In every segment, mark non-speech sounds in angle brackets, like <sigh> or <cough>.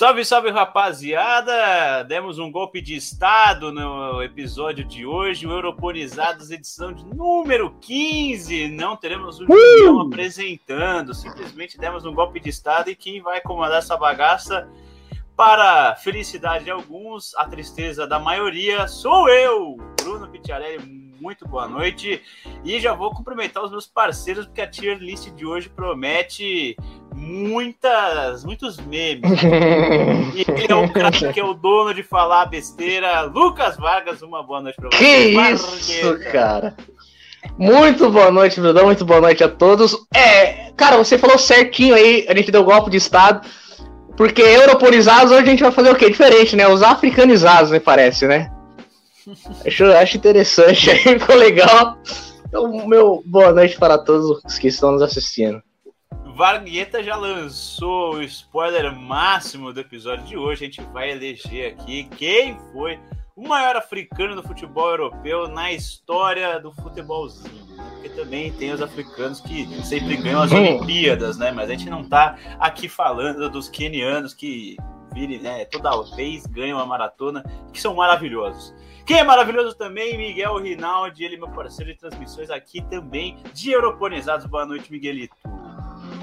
Salve, salve, rapaziada! Demos um golpe de estado no episódio de hoje, o Europonizados, edição de número 15. Não teremos o Julião uh! apresentando, simplesmente demos um golpe de estado e quem vai comandar essa bagaça, para felicidade de alguns, a tristeza da maioria, sou eu, Bruno Picciarelli. Muito boa noite. E já vou cumprimentar os meus parceiros, porque a tier list de hoje promete muitas, muitos memes. e ele é o cara que é o dono de falar besteira. Lucas Vargas, uma boa noite para você. Que isso, cara. Muito boa noite, Brudão. Muito boa noite a todos. É, cara, você falou certinho aí, a gente deu golpe de Estado. Porque europonizados hoje a gente vai fazer o quê? Diferente, né? Os africanizados, me parece, né? Acho, acho interessante, <laughs> aí ficou legal. Então, meu boa noite para todos os que estão nos assistindo. Vargueta já lançou o spoiler máximo do episódio de hoje. A gente vai eleger aqui quem foi o maior africano do futebol europeu na história do futebolzinho. Né? Porque também tem os africanos que sempre ganham as Olimpíadas, né? Mas a gente não tá aqui falando dos kenianos que virem, né, toda vez ganham a maratona, que são maravilhosos. Quem é maravilhoso também, Miguel Rinaldi, ele é meu parceiro de transmissões aqui também de Europonizados. Boa noite, Miguelito.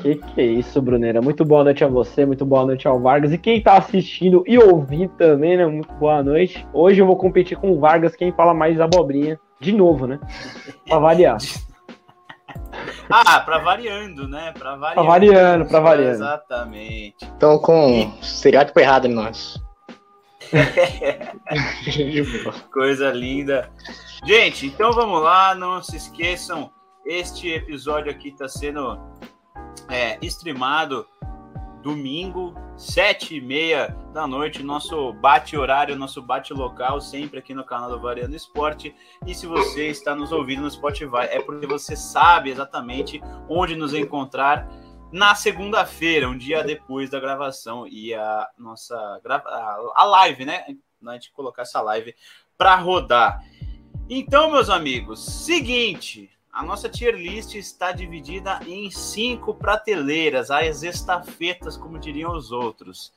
Que que é isso, Brunera? Muito boa noite a você, muito boa noite ao Vargas. E quem tá assistindo e ouvindo também, né? Muito boa noite. Hoje eu vou competir com o Vargas, quem fala mais abobrinha. De novo, né? <laughs> Pra variar. ah, pra variando, né? Pra variando. Pra variando, pra variando. Exatamente. Então, com e... estereótipo errado em nós. <laughs> Coisa linda. Gente, então vamos lá, não se esqueçam, este episódio aqui está sendo é, streamado domingo, sete e meia da noite, nosso bate horário, nosso bate local, sempre aqui no canal do Variando Esporte. E se você está nos ouvindo no Spotify, é porque você sabe exatamente onde nos encontrar na segunda-feira, um dia depois da gravação e a nossa a live, né? A gente colocar essa live para rodar. Então, meus amigos, seguinte, a nossa tier list está dividida em cinco prateleiras, as estafetas, como diriam os outros.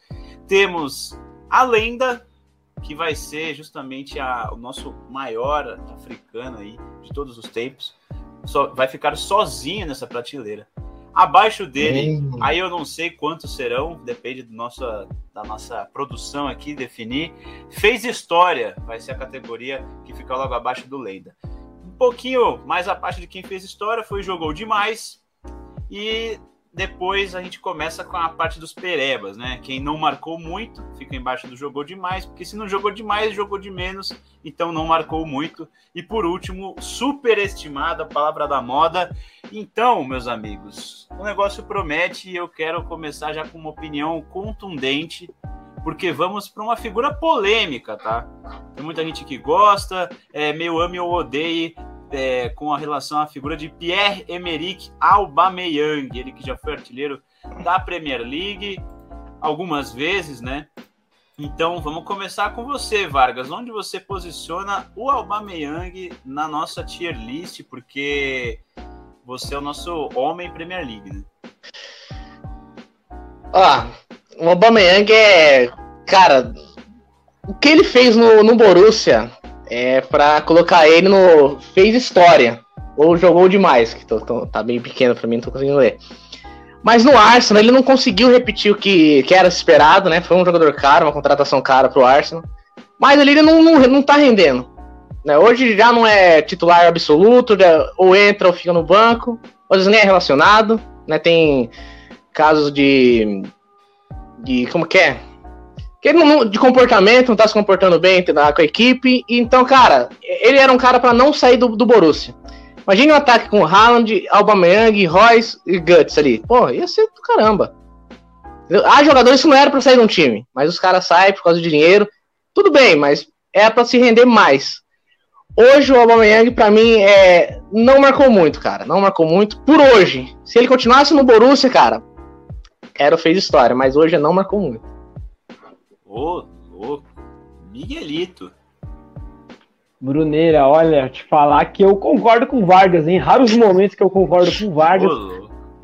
Temos a lenda, que vai ser justamente a, o nosso maior africano aí de todos os tempos. Só, vai ficar sozinho nessa prateleira. Abaixo dele, hum. aí eu não sei quantos serão, depende do nosso, da nossa produção aqui definir. Fez história, vai ser a categoria que fica logo abaixo do Lenda pouquinho mais a parte de quem fez história foi jogou demais. E depois a gente começa com a parte dos perebas, né? Quem não marcou muito fica embaixo do jogou demais, porque se não jogou demais, jogou de menos, então não marcou muito. E por último, superestimada, palavra da moda. Então, meus amigos, o negócio promete e eu quero começar já com uma opinião contundente porque vamos para uma figura polêmica, tá? Tem muita gente que gosta, é, meio ame ou odeie, é, com a relação à figura de Pierre-Emerick Aubameyang, ele que já foi artilheiro da Premier League algumas vezes, né? Então vamos começar com você, Vargas. Onde você posiciona o Aubameyang na nossa tier list? Porque você é o nosso homem Premier League, né? Ah, o Aubameyang é, cara, o que ele fez no, no Borussia é para colocar ele no fez história ou jogou demais, que tô, tô, tá bem pequeno para mim, não tô conseguindo ler. Mas no Arsenal ele não conseguiu repetir o que, que era esperado, né? Foi um jogador caro, uma contratação cara pro Arsenal. Mas ali ele não, não, não tá rendendo. Né? Hoje já não é titular absoluto, já, ou entra ou fica no banco, às vezes nem é relacionado, né? Tem casos de de como que é? Que ele não, de comportamento, não tá se comportando bem tá, com a equipe. Então, cara, ele era um cara para não sair do, do Borussia. Imagine um ataque com Haaland, Aubameyang, Royce e Guts ali. Pô, ia ser do caramba. Há jogadores que não era para sair de um time, mas os caras saem por causa de dinheiro. Tudo bem, mas é para se render mais. Hoje o Aubameyang para mim é não marcou muito, cara. Não marcou muito por hoje. Se ele continuasse no Borussia, cara, era fez história, mas hoje não marcou muito. Ô, ô, Miguelito. Bruneira, olha, te falar que eu concordo com Vargas, em raros momentos que eu concordo com Vargas.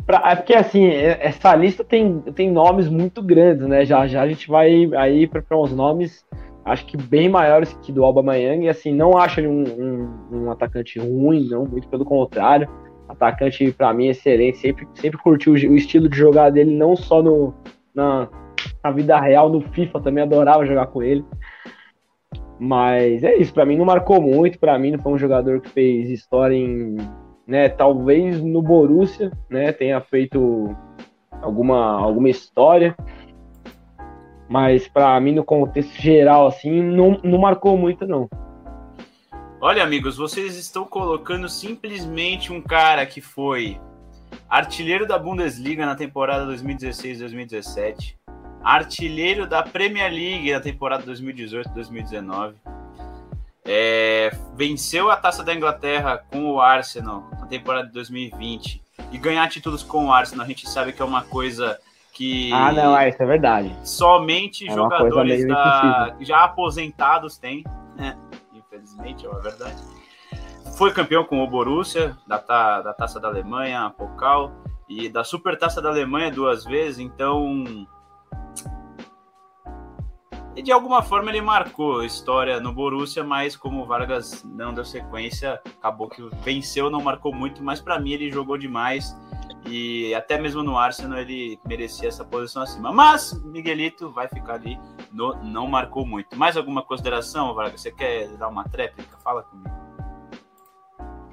Pra, é porque assim, é, essa lista tem, tem nomes muito grandes, né? Já já a gente vai aí para uns nomes, acho que bem maiores que do Alba Mayang, e assim, não acho ele um, um, um, atacante ruim, não, muito pelo contrário. Atacante, para mim, excelente, sempre, sempre curti o, o, estilo de jogar dele, não só no, na, na vida real, no FIFA, também adorava jogar com ele. Mas é isso, para mim não marcou muito, para mim não foi um jogador que fez história em, né, talvez no Borussia, né, tenha feito alguma alguma história, mas para mim no contexto geral assim não, não marcou muito não. Olha, amigos, vocês estão colocando simplesmente um cara que foi artilheiro da Bundesliga na temporada 2016-2017, artilheiro da Premier League na temporada 2018-2019. É, venceu a Taça da Inglaterra com o Arsenal na temporada de 2020 e ganhar títulos com o Arsenal, a gente sabe que é uma coisa que. Ah, não, é, isso é verdade. Somente é jogadores da, já aposentados têm, né? Infelizmente, é uma verdade. Foi campeão com o Borussia, da, da Taça da Alemanha, a Pokal, e da Super Taça da Alemanha duas vezes, então e de alguma forma ele marcou a história no Borussia, mas como o Vargas não deu sequência, acabou que venceu, não marcou muito, mas para mim ele jogou demais e até mesmo no Arsenal ele merecia essa posição acima. Mas Miguelito vai ficar ali, no, não marcou muito. Mais alguma consideração, Vargas? Você quer dar uma tréplica? Fala comigo.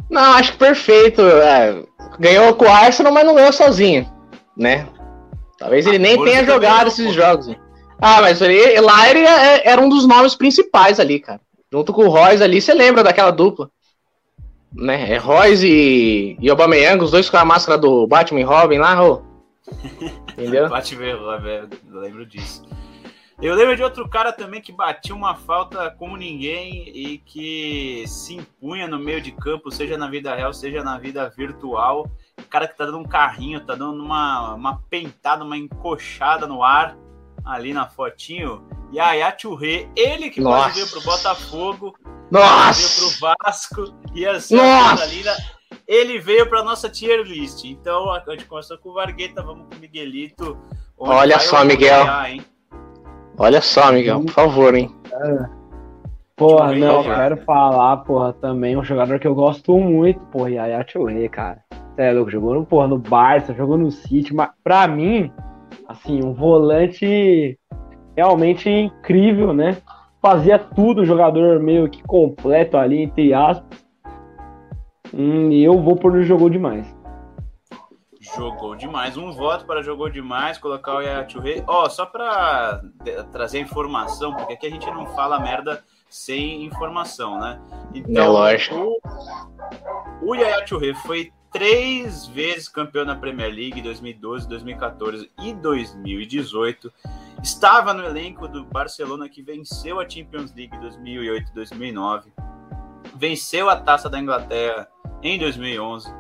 Não, acho que perfeito. É, ganhou com o Arsenal, mas não ganhou sozinho, né? Talvez ele ah, nem tenha jogado esses jogos. Ah, mas ele, lá ele é, era um dos nomes principais ali, cara. Junto com o Royce ali, você lembra daquela dupla. Né? É Royce e, e Aubameyang, os dois com a máscara do Batman e Robin lá, ô. <laughs> Entendeu? Batman é, eu lembro disso. Eu lembro de outro cara também que batia uma falta como ninguém e que se impunha no meio de campo, seja na vida real, seja na vida virtual. O cara que tá dando um carrinho, tá dando uma, uma pentada, uma encoxada no ar ali na fotinho, Yaya Churré, ele que Nossa. quase veio pro Botafogo, Nossa. veio pro Vasco, e assim, Nossa. ele veio pra nossa tier list. Então, a gente começou com o Vargueta, vamos com o Miguelito. Olha só, Miguel. Ganhar, Olha só, Miguel, por favor, hein. É. Porra, não, quero falar, porra, também um jogador que eu gosto muito, porra, Yaya Touré, cara. Você é louco, jogou no, porra, no Barça, jogou no City, mas pra mim, Assim, um volante realmente incrível, né? Fazia tudo, um jogador meio que completo ali, entre aspas. Hum, e eu vou por jogou demais. Jogou demais. Um voto para jogou demais, colocar o Rei. Ó, oh, só para trazer informação, porque aqui a gente não fala merda sem informação, né? Então, é lógico. O, o Yaya foi três vezes campeão na Premier League 2012, 2014 e 2018. Estava no elenco do Barcelona que venceu a Champions League 2008 e 2009. Venceu a Taça da Inglaterra em 2011.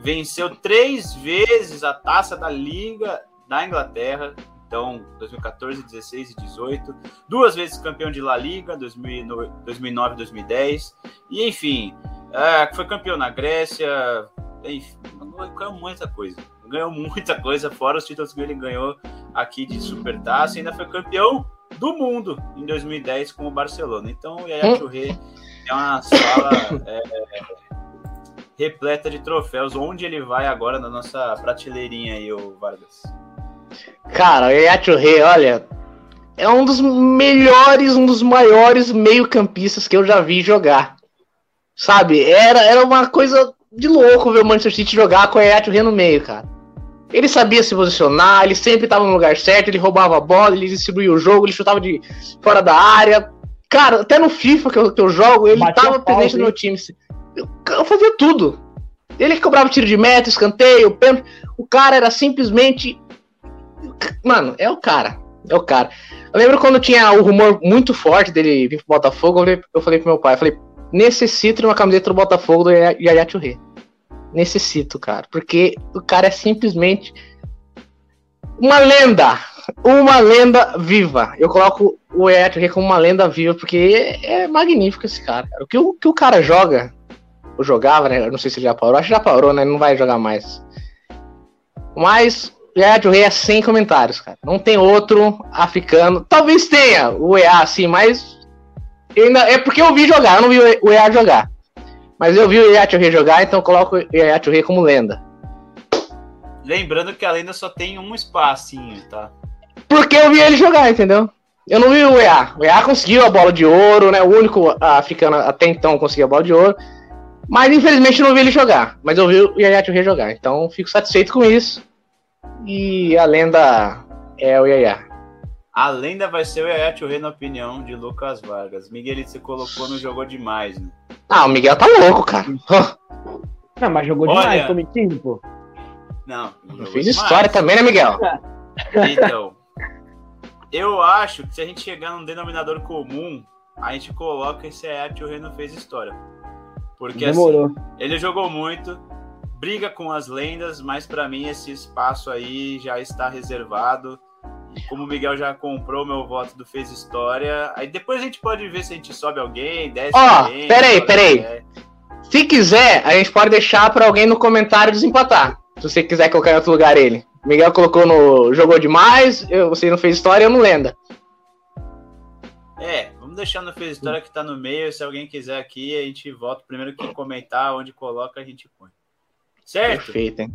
Venceu três vezes a Taça da Liga da Inglaterra, então 2014, 16 e 18. Duas vezes campeão de La Liga, 2009 e 2010. E enfim, é, foi campeão na Grécia, enfim, ganhou muita coisa. Ganhou muita coisa, fora os títulos que ele ganhou aqui de Supertaça, ainda foi campeão do mundo em 2010 com o Barcelona. Então o Yaya Touré é uma sala é, repleta de troféus. Onde ele vai agora na nossa prateleirinha aí, o Vargas? Cara, o Yaya Touré, olha, é um dos melhores, um dos maiores meio-campistas que eu já vi jogar. Sabe? Era, era uma coisa de louco ver o Manchester City jogar com o Yaya no meio, cara. Ele sabia se posicionar, ele sempre estava no lugar certo, ele roubava a bola, ele distribuía o jogo, ele chutava de fora da área. Cara, até no FIFA que eu, que eu jogo, ele estava presente no meu time. Eu, eu, fazia tudo. Ele que cobrava tiro de meta, escanteio, pênalti. O cara era simplesmente. Mano, é o cara. É o cara. Eu lembro quando tinha o rumor muito forte dele vir pro Botafogo, eu falei, eu falei pro meu pai, eu falei, necessito de uma camiseta do Botafogo do Yaya Touré necessito, cara. Porque o cara é simplesmente uma lenda. Uma lenda viva. Eu coloco o Eto aqui como uma lenda viva, porque é magnífico esse cara. O que o, que o cara joga, ou jogava, né? Eu não sei se ele já parou. Acho que já parou, né? Não vai jogar mais. Mas Yaya Touré é sem comentários, cara. Não tem outro africano. Talvez tenha o EA, assim, mas. Ainda, é porque eu vi jogar, eu não vi o EA jogar. Mas eu vi o Yaya Touré jogar, então eu coloco o Yaya Touré como lenda. Lembrando que a lenda só tem um espacinho, tá? Porque eu vi ele jogar, entendeu? Eu não vi o EA. O EA conseguiu a bola de ouro, né? O único africano até então conseguiu a bola de ouro. Mas infelizmente não vi ele jogar. Mas eu vi o Yaya Touré jogar. Então fico satisfeito com isso. E a lenda é o Yaya. A lenda vai ser o Yaya Touré na opinião de Lucas Vargas. Miguel, você colocou no jogou demais, né? Ah, o Miguel tá louco, cara. <laughs> Não, mas jogou Olha. demais, tô mentindo, pô. Não. Jogou fiz demais. história também, né, Miguel? <laughs> Então, eu acho que se a gente chegar num denominador comum, a gente coloca esse Yaya Touré não fez história. Porque assim, Demorou. Ele jogou muito, briga com as lendas, mas pra mim esse espaço aí já está reservado. Como o Miguel já comprou meu voto do Fez História, aí depois a gente pode ver se a gente sobe alguém, desce Ó, alguém. peraí, peraí. Se quiser, a gente pode deixar pra alguém no comentário desempatar. Se você quiser colocar em outro lugar ele. Miguel colocou no. jogou demais, eu- você não fez história, eu não lenda. É, vamos deixar no Fez História que tá no meio. Se alguém quiser aqui, a gente volta. Primeiro que comentar, onde coloca, a gente põe. Certo? Perfeito, hein?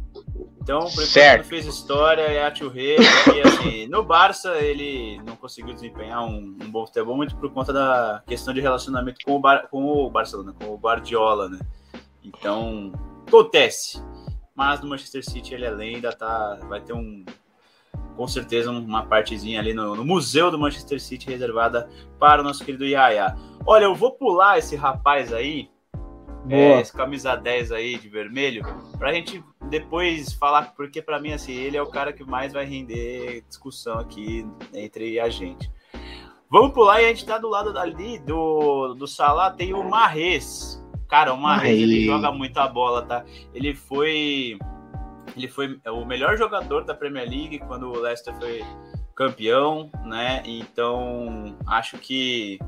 Então, Certo. fez história, é a Churré, porque assim, no Barça ele não conseguiu desempenhar um, um bom futebol muito por conta da questão de relacionamento com o, Bar, com o Barcelona, com o Guardiola, né? Então, acontece. Mas no Manchester City ele é lenda, tá, vai ter um com certeza uma partezinha ali no, no museu do Manchester City reservada para o nosso querido Yaya. Olha, eu vou pular esse rapaz aí, é, esse camisa 10 aí de vermelho, pra gente depois falar, porque pra mim, assim, ele é o cara que mais vai render discussão aqui entre a gente. Vamos pular e a gente tá do lado dali do, do Salah, tem o Marres. Cara, o Marres, Aí. ele joga muita bola, tá? Ele foi ele foi o melhor jogador da Premier League quando o Leicester foi campeão, né? Então, acho que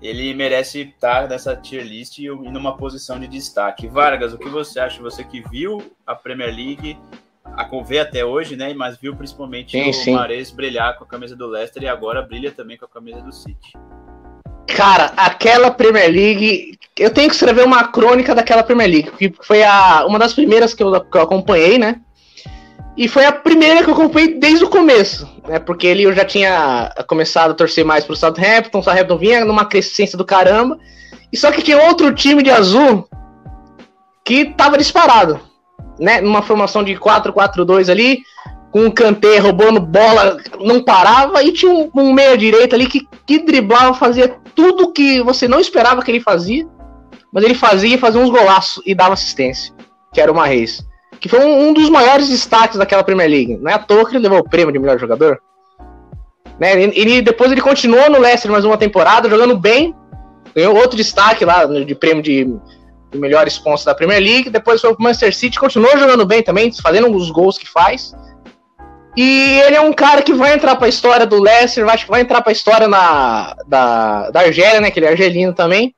ele merece estar nessa tier list e numa posição de destaque. Vargas, o que você acha? Você que viu a Premier League, a vê até hoje, né? Mas viu principalmente Sim, o sim. Mares brilhar com a camisa do Leicester e agora brilha também com a camisa do City. Cara, aquela Premier League. Eu tenho que escrever uma crônica daquela Premier League, que foi a, uma das primeiras que eu, que eu acompanhei, né? E foi a primeira que eu acompanhei desde o começo, né? Porque ele eu já tinha começado a torcer mais pro Southampton, o Southampton vinha numa crescência do caramba. E só que tinha outro time de azul que tava disparado, né? Numa formação de 4-4-2 ali, com o Kanté roubando bola, não parava, e tinha um, um meia-direita ali que, que driblava, fazia tudo que você não esperava que ele fazia, mas ele fazia e fazia uns golaços e dava assistência, que era o Marreis. Que foi um, um dos maiores destaques daquela Premier League. Não é à toa que ele levou o prêmio de melhor jogador. Né? E, e depois ele continuou no Leicester mais uma temporada, jogando bem. Ganhou outro destaque lá de prêmio de, de melhores pontos da Premier League. Depois foi pro Manchester City, continuou jogando bem também, fazendo os gols que faz. E ele é um cara que vai entrar pra história do Leicester, acho que vai entrar pra história na, da, da Argélia, né? Que ele é argelino também.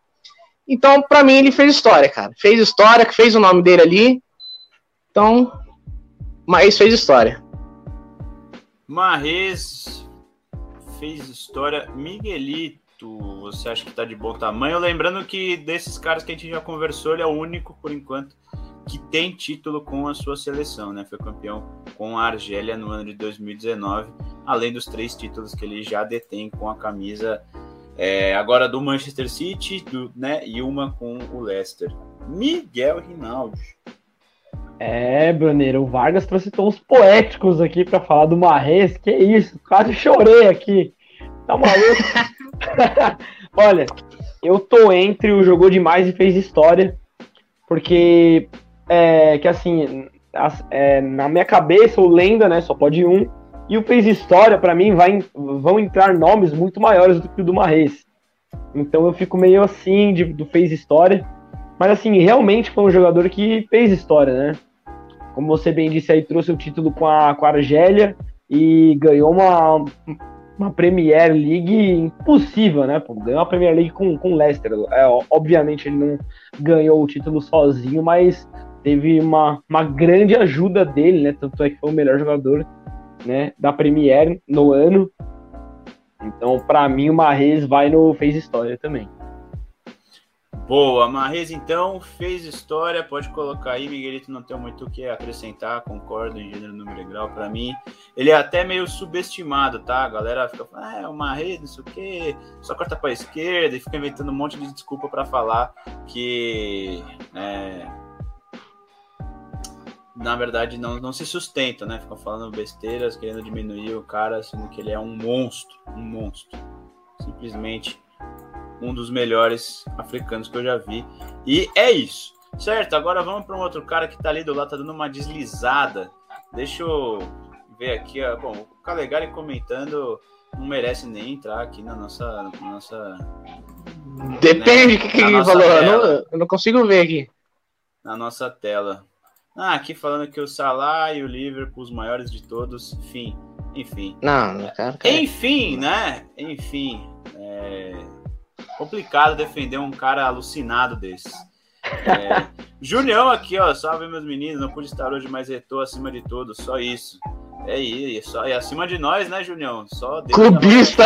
Então, pra mim, ele fez história, cara. Fez história, fez o nome dele ali. Então, mas fez história. Marres fez história. Miguelito, você acha que tá de bom tamanho? Lembrando que desses caras que a gente já conversou, ele é o único, por enquanto, que tem título com a sua seleção, né? Foi campeão com a Argélia no ano de 2019, além dos três títulos que ele já detém com a camisa é, agora do Manchester City, do, né? E uma com o Leicester. Miguel Rinaldi. É, Bruneiro, o Vargas trouxe tons poéticos aqui pra falar do Marres. Que isso, quase chorei aqui. Tá maluco? <laughs> <laughs> Olha, eu tô entre o jogou demais e fez história, porque é que assim, as- é, na minha cabeça o lenda, né, só pode um, e o fez história pra mim vai, vão entrar nomes muito maiores do que o do Marres. Então eu fico meio assim de, do fez história. Mas assim, realmente foi um jogador que fez história, né? Como você bem disse aí, trouxe o título com a, com a Argélia e ganhou uma, uma Premier League impossível, né? Pô, ganhou uma Premier League com, com o Leicester. É, obviamente ele não ganhou o título sozinho, mas teve uma, uma grande ajuda dele, né? Tanto é que foi o melhor jogador né, da Premier no ano. Então, para mim, o Marrez vai no fez história também. Boa, Marrez então fez história, pode colocar aí, Miguelito não tem muito o que acrescentar, concordo em gênero, número e grau, para mim, ele é até meio subestimado, tá? A galera fica falando, ah, é o Marrez, não sei o que, só corta pra esquerda e fica inventando um monte de desculpa para falar que é, na verdade não, não se sustenta, né? Ficam falando besteiras, querendo diminuir o cara, sendo que ele é um monstro, um monstro. Simplesmente um dos melhores africanos que eu já vi. E é isso. Certo, agora vamos para um outro cara que tá ali do lado, tá dando uma deslizada. Deixa eu ver aqui, ó. Bom, o Calegari comentando não merece nem entrar aqui na nossa. Na nossa Depende do né, que, que ele falou. Eu não, eu não consigo ver aqui. Na nossa tela. Ah, aqui falando que o Salah e o Liverpool, os maiores de todos, enfim. Enfim. Não, cara, cara. Enfim, né? Enfim. É complicado defender um cara alucinado desse. É... Julião aqui, ó. Salve, meus meninos. Não pude estar hoje, mas retou acima de tudo. Só isso. É isso. Só... E acima de nós, né, Julião? Só Deus. Clubista!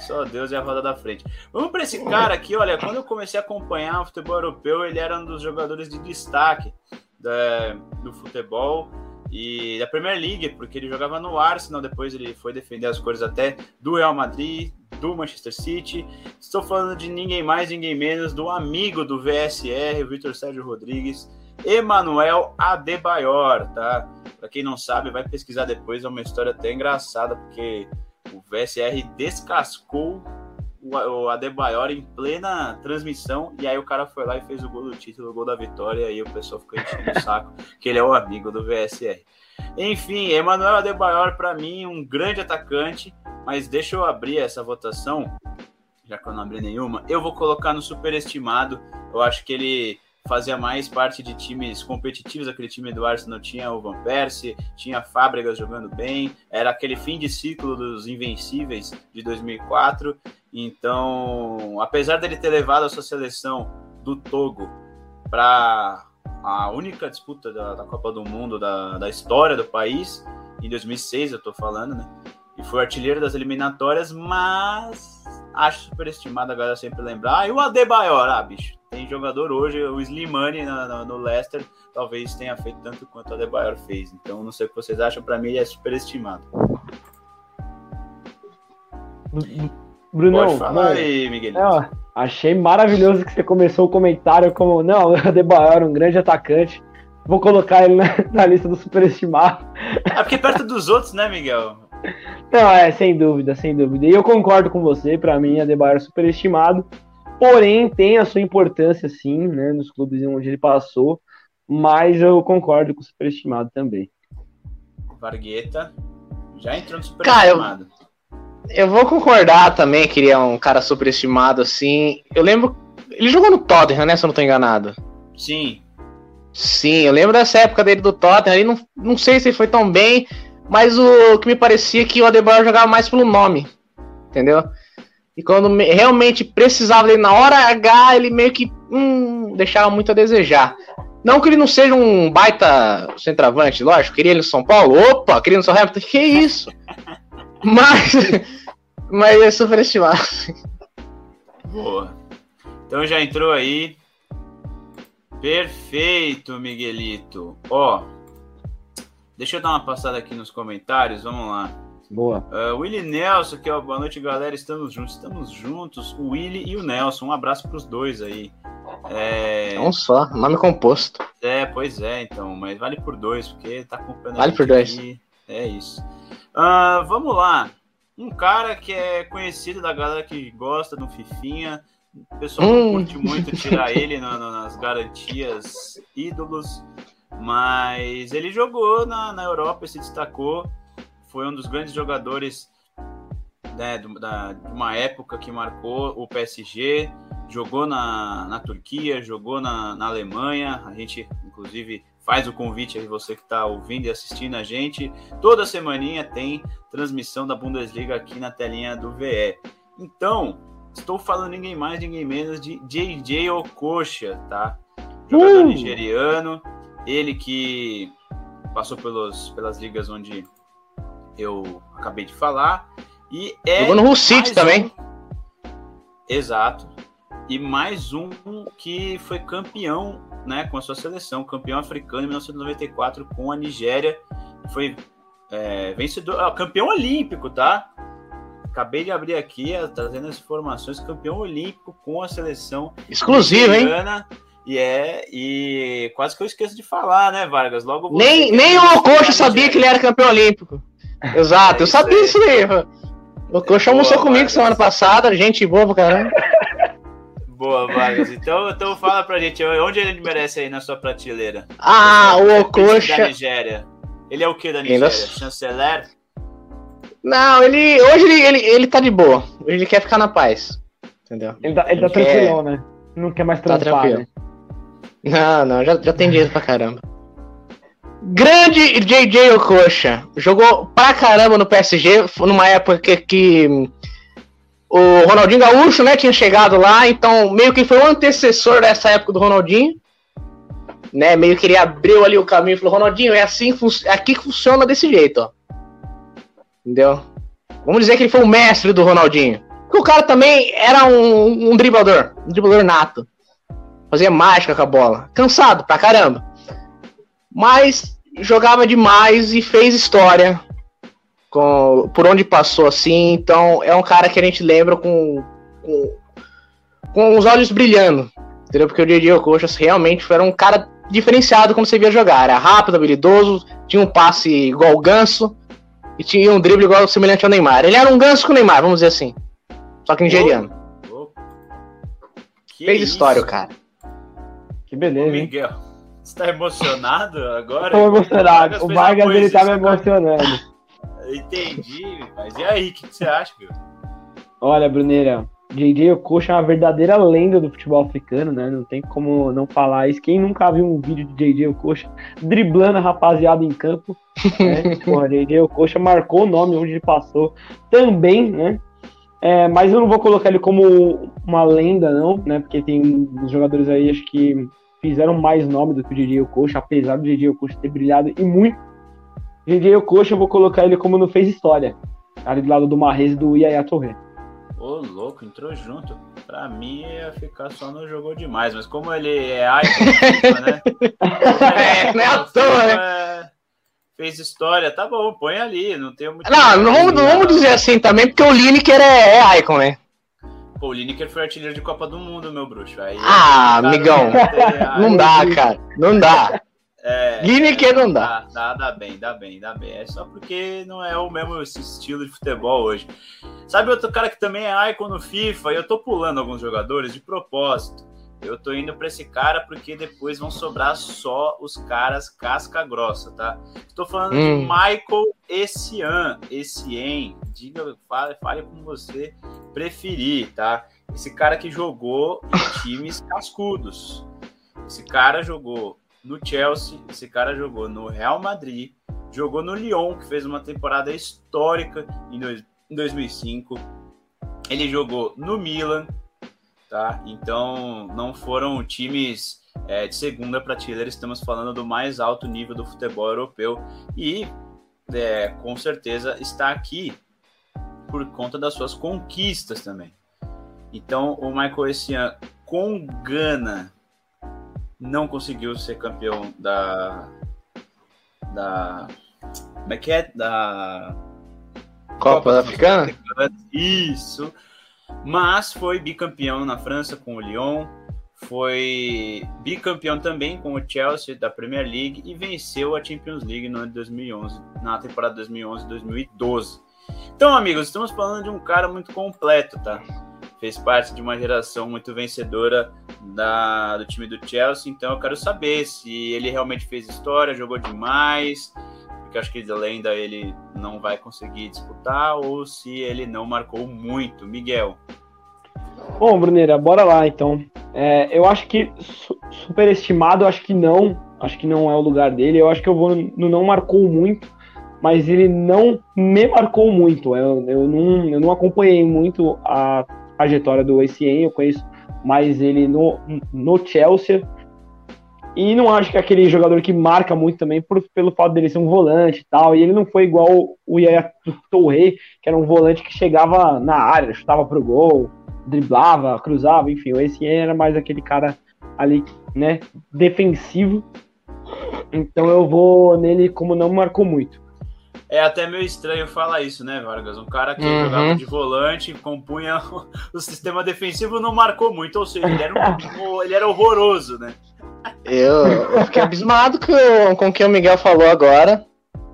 Só Deus e a roda da frente. Vamos para esse cara aqui, olha. Quando eu comecei a acompanhar o futebol europeu, ele era um dos jogadores de destaque da, do futebol e da Premier League, porque ele jogava no Arsenal, depois ele foi defender as cores até do Real Madrid, do Manchester City. Estou falando de ninguém mais, ninguém menos do amigo do VSR, o Vitor Sérgio Rodrigues, Emanuel Adebayor, tá? Para quem não sabe, vai pesquisar depois, é uma história até engraçada, porque o VSR descascou o Adebayor em plena transmissão, e aí o cara foi lá e fez o gol do título, o gol da vitória, e aí o pessoal ficou enchendo o <laughs> saco, que ele é o amigo do VSR. Enfim, Emanuel Adebayor, para mim, um grande atacante, mas deixa eu abrir essa votação, já que eu não abri nenhuma, eu vou colocar no superestimado, eu acho que ele fazia mais parte de times competitivos. Aquele time do Arsenal tinha o Van Persie, tinha Fábregas jogando bem, era aquele fim de ciclo dos Invencíveis de 2004. Então, apesar dele ter levado a sua seleção do Togo para a única disputa da, da, Copa do Mundo da, da história do país, em 2006 eu estou falando, né? E foi artilheiro das eliminatórias, mas acho superestimado a galera sempre lembrar. Ah, e o Adebayor, ah, bicho, tem jogador hoje, o Slimani no Leicester, talvez tenha feito tanto quanto o Adebayor fez. Então, não sei o que vocês acham, para mim ele é superestimado. Bruno, Pode falar aí, Miguelito. É, achei maravilhoso que você começou o comentário como, não, <laughs> o Adebayor, um grande atacante. Vou colocar ele na, <laughs> na lista do superestimado. É porque perto dos outros, né, Miguel? Não, é, sem dúvida, sem dúvida. E eu concordo com você, para mim, Adebayor é superestimado porém tem a sua importância sim, né, nos clubes onde ele passou, mas eu concordo com o superestimado também. Vargueta já entrou no superestimado. Cara, eu, eu vou concordar também que ele é um cara superestimado assim. Eu lembro, ele jogou no Tottenham, né, se eu não tô enganado. Sim. Sim, eu lembro dessa época dele do Tottenham, ele não, não sei se ele foi tão bem, mas o que me parecia que o Adebayor jogava mais pelo nome, entendeu? E quando realmente precisava dele na hora H, ele meio que hum, deixava muito a desejar. Não que ele não seja um baita centroavante, lógico, queria ele no São Paulo, opa, queria no Southampton, que isso? Mas, mas é superestimado. Boa. Então já entrou aí. Perfeito, Miguelito. Ó, deixa eu dar uma passada aqui nos comentários, vamos lá. Boa. Uh, Willy Nelson, que é boa noite, galera. Estamos juntos, estamos juntos. O Willy e o Nelson. Um abraço para os dois aí. É... é um só, nome composto. É, pois é, então. Mas vale por dois, porque tá acompanhando. Vale por dois. Aqui. É isso. Uh, vamos lá. Um cara que é conhecido da galera que gosta do Fifinha. O pessoal hum. curte muito tirar ele no, no, nas garantias ídolos. Mas ele jogou na, na Europa e se destacou foi um dos grandes jogadores né, de, da, de uma época que marcou o PSG, jogou na, na Turquia, jogou na, na Alemanha. A gente, inclusive, faz o convite aí, você que está ouvindo e assistindo a gente. Toda semaninha tem transmissão da Bundesliga aqui na telinha do VE. Então, estou falando ninguém mais, ninguém menos de JJ Okocha, tá? jogador Uh! nigeriano, ele que passou pelos, pelas ligas onde eu acabei de falar. E é Jogou no Hull City mais também. um- Exato. E mais um que foi campeão né, com a sua seleção, campeão africano em 1994 com a Nigéria. Foi é, vencedor, ah, campeão olímpico, tá? Acabei de abrir aqui, ah, trazendo as informações, campeão olímpico com a seleção Exclusivo, hein? E é, e quase que eu esqueço de falar, né, Vargas? Logo Nem, nem é o Coxa sabia que ele era campeão olímpico. Exato, É eu sabia isso aí. O Coxa almoçou comigo Vargas. semana passada, gente boa pra caramba. Boa, Vargas. Então, então fala pra gente, onde ele merece aí na sua prateleira? Ah, é o príncipe Da. Nigéria. Ele é o que da Ainda- Nigéria? Chanceler? Não, ele. Hoje ele, ele, ele tá de boa. Hoje ele quer ficar na paz. Entendeu? Ele tá, ele tá Ele quer- tranquilão, né? Não quer mais Tá trampar, tranquilo. né? Não, não, já, já tem dinheiro pra caramba. Grande JJ Okocha. Jogou pra caramba no PSG, numa época que, que o Ronaldinho Gaúcho, né, tinha chegado lá, então meio que foi o antecessor dessa época do Ronaldinho. Né, meio que ele abriu ali o caminho e falou, Ronaldinho, é assim, é aqui que funciona desse jeito, ó. Entendeu? Vamos dizer que ele foi o mestre do Ronaldinho. Porque o cara também era um, um driblador, um driblador nato fazia mágica com a bola. Cansado pra caramba. Mas jogava demais e fez história com, por onde passou assim. Então é um cara que a gente lembra com, com, com os olhos brilhando. Entendeu? Porque o Didi Okocha realmente era um cara diferenciado quando você via jogar. Era rápido, habilidoso, tinha um passe igual o Ganso e tinha um drible igual semelhante ao Neymar. Ele era um Ganso com o Neymar, vamos dizer assim. Só que nigeriano. Ô, que Fez isso? história o cara. Que Ô, beleza, hein? Miguel, você tá emocionado agora? Tô emocionado. O Vargas, ele tá me emocionando. Entendi, mas e aí, o que, que você acha, meu? Olha, Bruneira, JJ Okocha é uma verdadeira lenda do futebol africano, né? Não tem como não falar isso. Quem nunca viu um vídeo de JJ Okocha driblando a rapaziada em campo, né? <laughs> Porra, JJ Okocha marcou o nome onde ele passou também, né? É, mas eu não vou colocar ele como uma lenda, não, né? Porque tem uns jogadores aí, acho que fizeram mais nome do que o JJ Okocha, apesar do JJ Okocha ter brilhado e muito. JJ Okocha, eu vou colocar ele como não fez história. Ali do lado do Marrez e do Yaya Touré. Ô, louco, entrou junto. Pra mim ia ficar só no jogou demais, mas como ele é icon né? <laughs> É, não é à O toa, né? é- Fez história, tá bom, põe ali, não tem muito. Não, não vamos, não vamos dizer assim também, porque o Lineker é, é icon, né? Pô, o Lineker foi artilheiro de Copa do Mundo, meu bruxo. Aí, Ah, cara, amigão, Não dá, cara. Não dá. É, Lineker não dá. Dá, dá, bem, dá bem, dá bem. É só porque não é o mesmo esse estilo de futebol hoje. Sabe outro cara que também é icon no FIFA? E eu tô pulando alguns jogadores de propósito. Eu tô indo pra esse cara porque depois vão sobrar só os caras casca grossa, tá? Estou falando Hum. de Michael Essien. Essien. Diga, fale, fale como você preferir, tá? Esse cara que jogou em times cascudos. Esse cara jogou no Chelsea, esse cara jogou no Real Madrid, jogou no Lyon, que fez uma temporada histórica em, dois- em 2005. Ele jogou no Milan, tá? Então não foram times é, de segunda prateleira, estamos falando do mais alto nível do futebol europeu e é, com certeza está aqui por conta das suas conquistas também. Então o Michael Essien com Gana não conseguiu ser campeão da da como é que é da Copa Africana? isso. Mas foi bicampeão na França com o Lyon, foi bicampeão também com o Chelsea da Premier League e venceu a Champions League no ano de 2011, na temporada 2011-2012. Então, amigos, estamos falando de um cara muito completo, tá? Fez parte de uma geração muito vencedora da, do time do Chelsea, então eu quero saber se ele realmente fez história, jogou demais, porque acho que além da ele não vai conseguir disputar, ou se ele não marcou muito. Miguel. Bom, Bruneira, bora lá então. É, eu acho que su superestimado, acho que não. Acho que não é o lugar dele. Eu acho que eu vou no não marcou muito, mas ele não me marcou muito. Eu, eu, não, eu não acompanhei muito a trajetória do ACN, eu conheço mais ele no, no Chelsea. E não acho que é aquele jogador que marca muito também por, pelo fato dele ser um volante e tal. E ele não foi igual o Yaya Touré, que era um volante que chegava na área, chutava pro gol, driblava, cruzava, enfim. O Essien era mais aquele cara ali, né, defensivo. Então eu vou nele como não marcou muito. É até meio estranho falar isso, né, Vargas? Um cara que uhum. jogava de volante, compunha <laughs> o sistema defensivo, não marcou muito, ou seja, ele era, um, <laughs> ele era horroroso, né? Eu, eu fiquei abismado com, com o que o Miguel falou agora.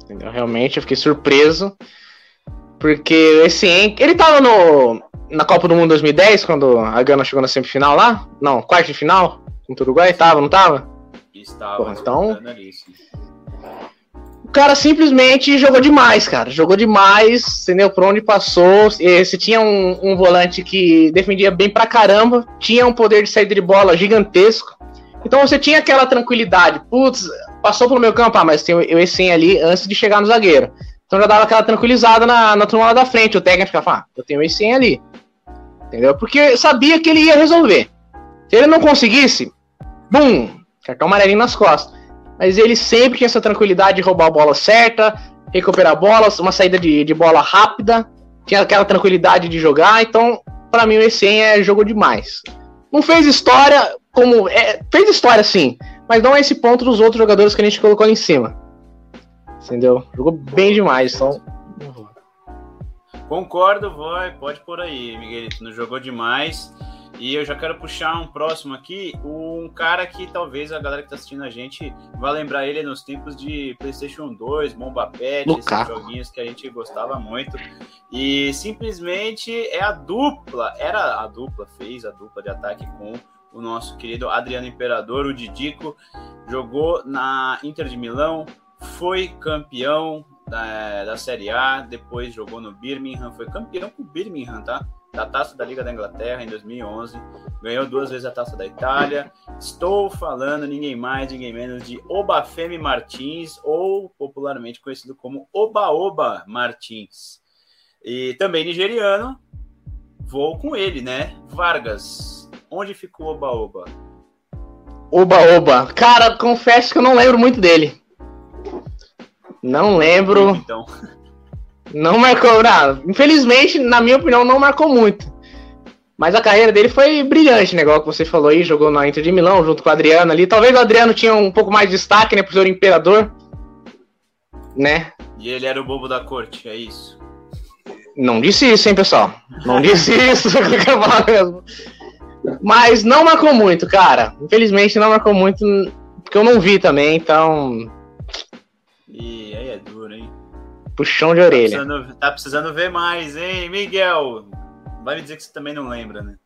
Entendeu? Realmente, eu fiquei surpreso. Porque esse ele tava no, na Copa do Mundo 2010, quando a Gana chegou na semifinal lá? Não, quarto de final? Contra o Uruguai? Tava, não tava? Estava. Porra, então. Cara simplesmente jogou demais, cara. Jogou demais, entendeu? Por onde passou. Se tinha um, um volante que defendia bem pra caramba, tinha um poder de saída de bola gigantesco. Então você tinha aquela tranquilidade. Putz, passou pelo meu campo, ah, mas tem o Essem ali antes de chegar no zagueiro. Então já dava aquela tranquilizada na, na turma lá da frente. O técnico ficava, ah, eu tenho o Essem ali. Entendeu? Porque sabia que ele ia resolver. Se ele não conseguisse, bum, cartão amarelinho nas costas. Mas ele sempre tinha essa tranquilidade de roubar a bola certa, recuperar a bola, uma saída de, de bola rápida, tinha aquela tranquilidade de jogar. Então, para mim, o Essem é jogo demais. Não fez história, como. É, fez história sim, mas não é esse ponto dos outros jogadores que a gente colocou ali em cima. Entendeu? Jogou bem demais, então. Concordo, vai, pode por aí, Miguelito. Não jogou demais. E eu já quero puxar um próximo aqui, um cara que talvez a galera que tá assistindo a gente vá lembrar ele nos tempos de PlayStation 2, Bomba Pet, esses joguinhos que a gente gostava muito. E simplesmente é a dupla, era a dupla, fez a dupla de ataque com o nosso querido Adriano Imperador, o Didico, jogou na Inter de Milão, foi campeão da, da Série A, depois jogou no Birmingham, foi campeão com o Birmingham, tá? Da Taça da Liga da Inglaterra em 2011, ganhou duas vezes a Taça da Itália. Estou falando ninguém mais, ninguém menos de Obafemi Martins, ou popularmente conhecido como Oba-Oba Martins. E também nigeriano, vou com ele, né? Vargas, Onde ficou Oba-Oba? Oba-Oba. Cara, confesso que eu não lembro muito dele. Não lembro. Então. Não marcou. Não, infelizmente, na minha opinião, não marcou muito. Mas a carreira dele foi brilhante, né? Igual que você falou aí, jogou na Inter de Milão junto com o Adriano ali. Talvez o Adriano tinha um pouco mais de destaque, né? Por ser o imperador. Né? E ele era o bobo da corte, é isso. Não disse isso, hein, pessoal? Não disse <laughs> isso. mesmo. Mas não marcou muito, cara. Infelizmente não marcou muito, porque eu não vi também, então. E Puxão de orelha. Tá precisando, tá precisando ver mais, hein, Miguel? Vai me dizer que você também não lembra, né?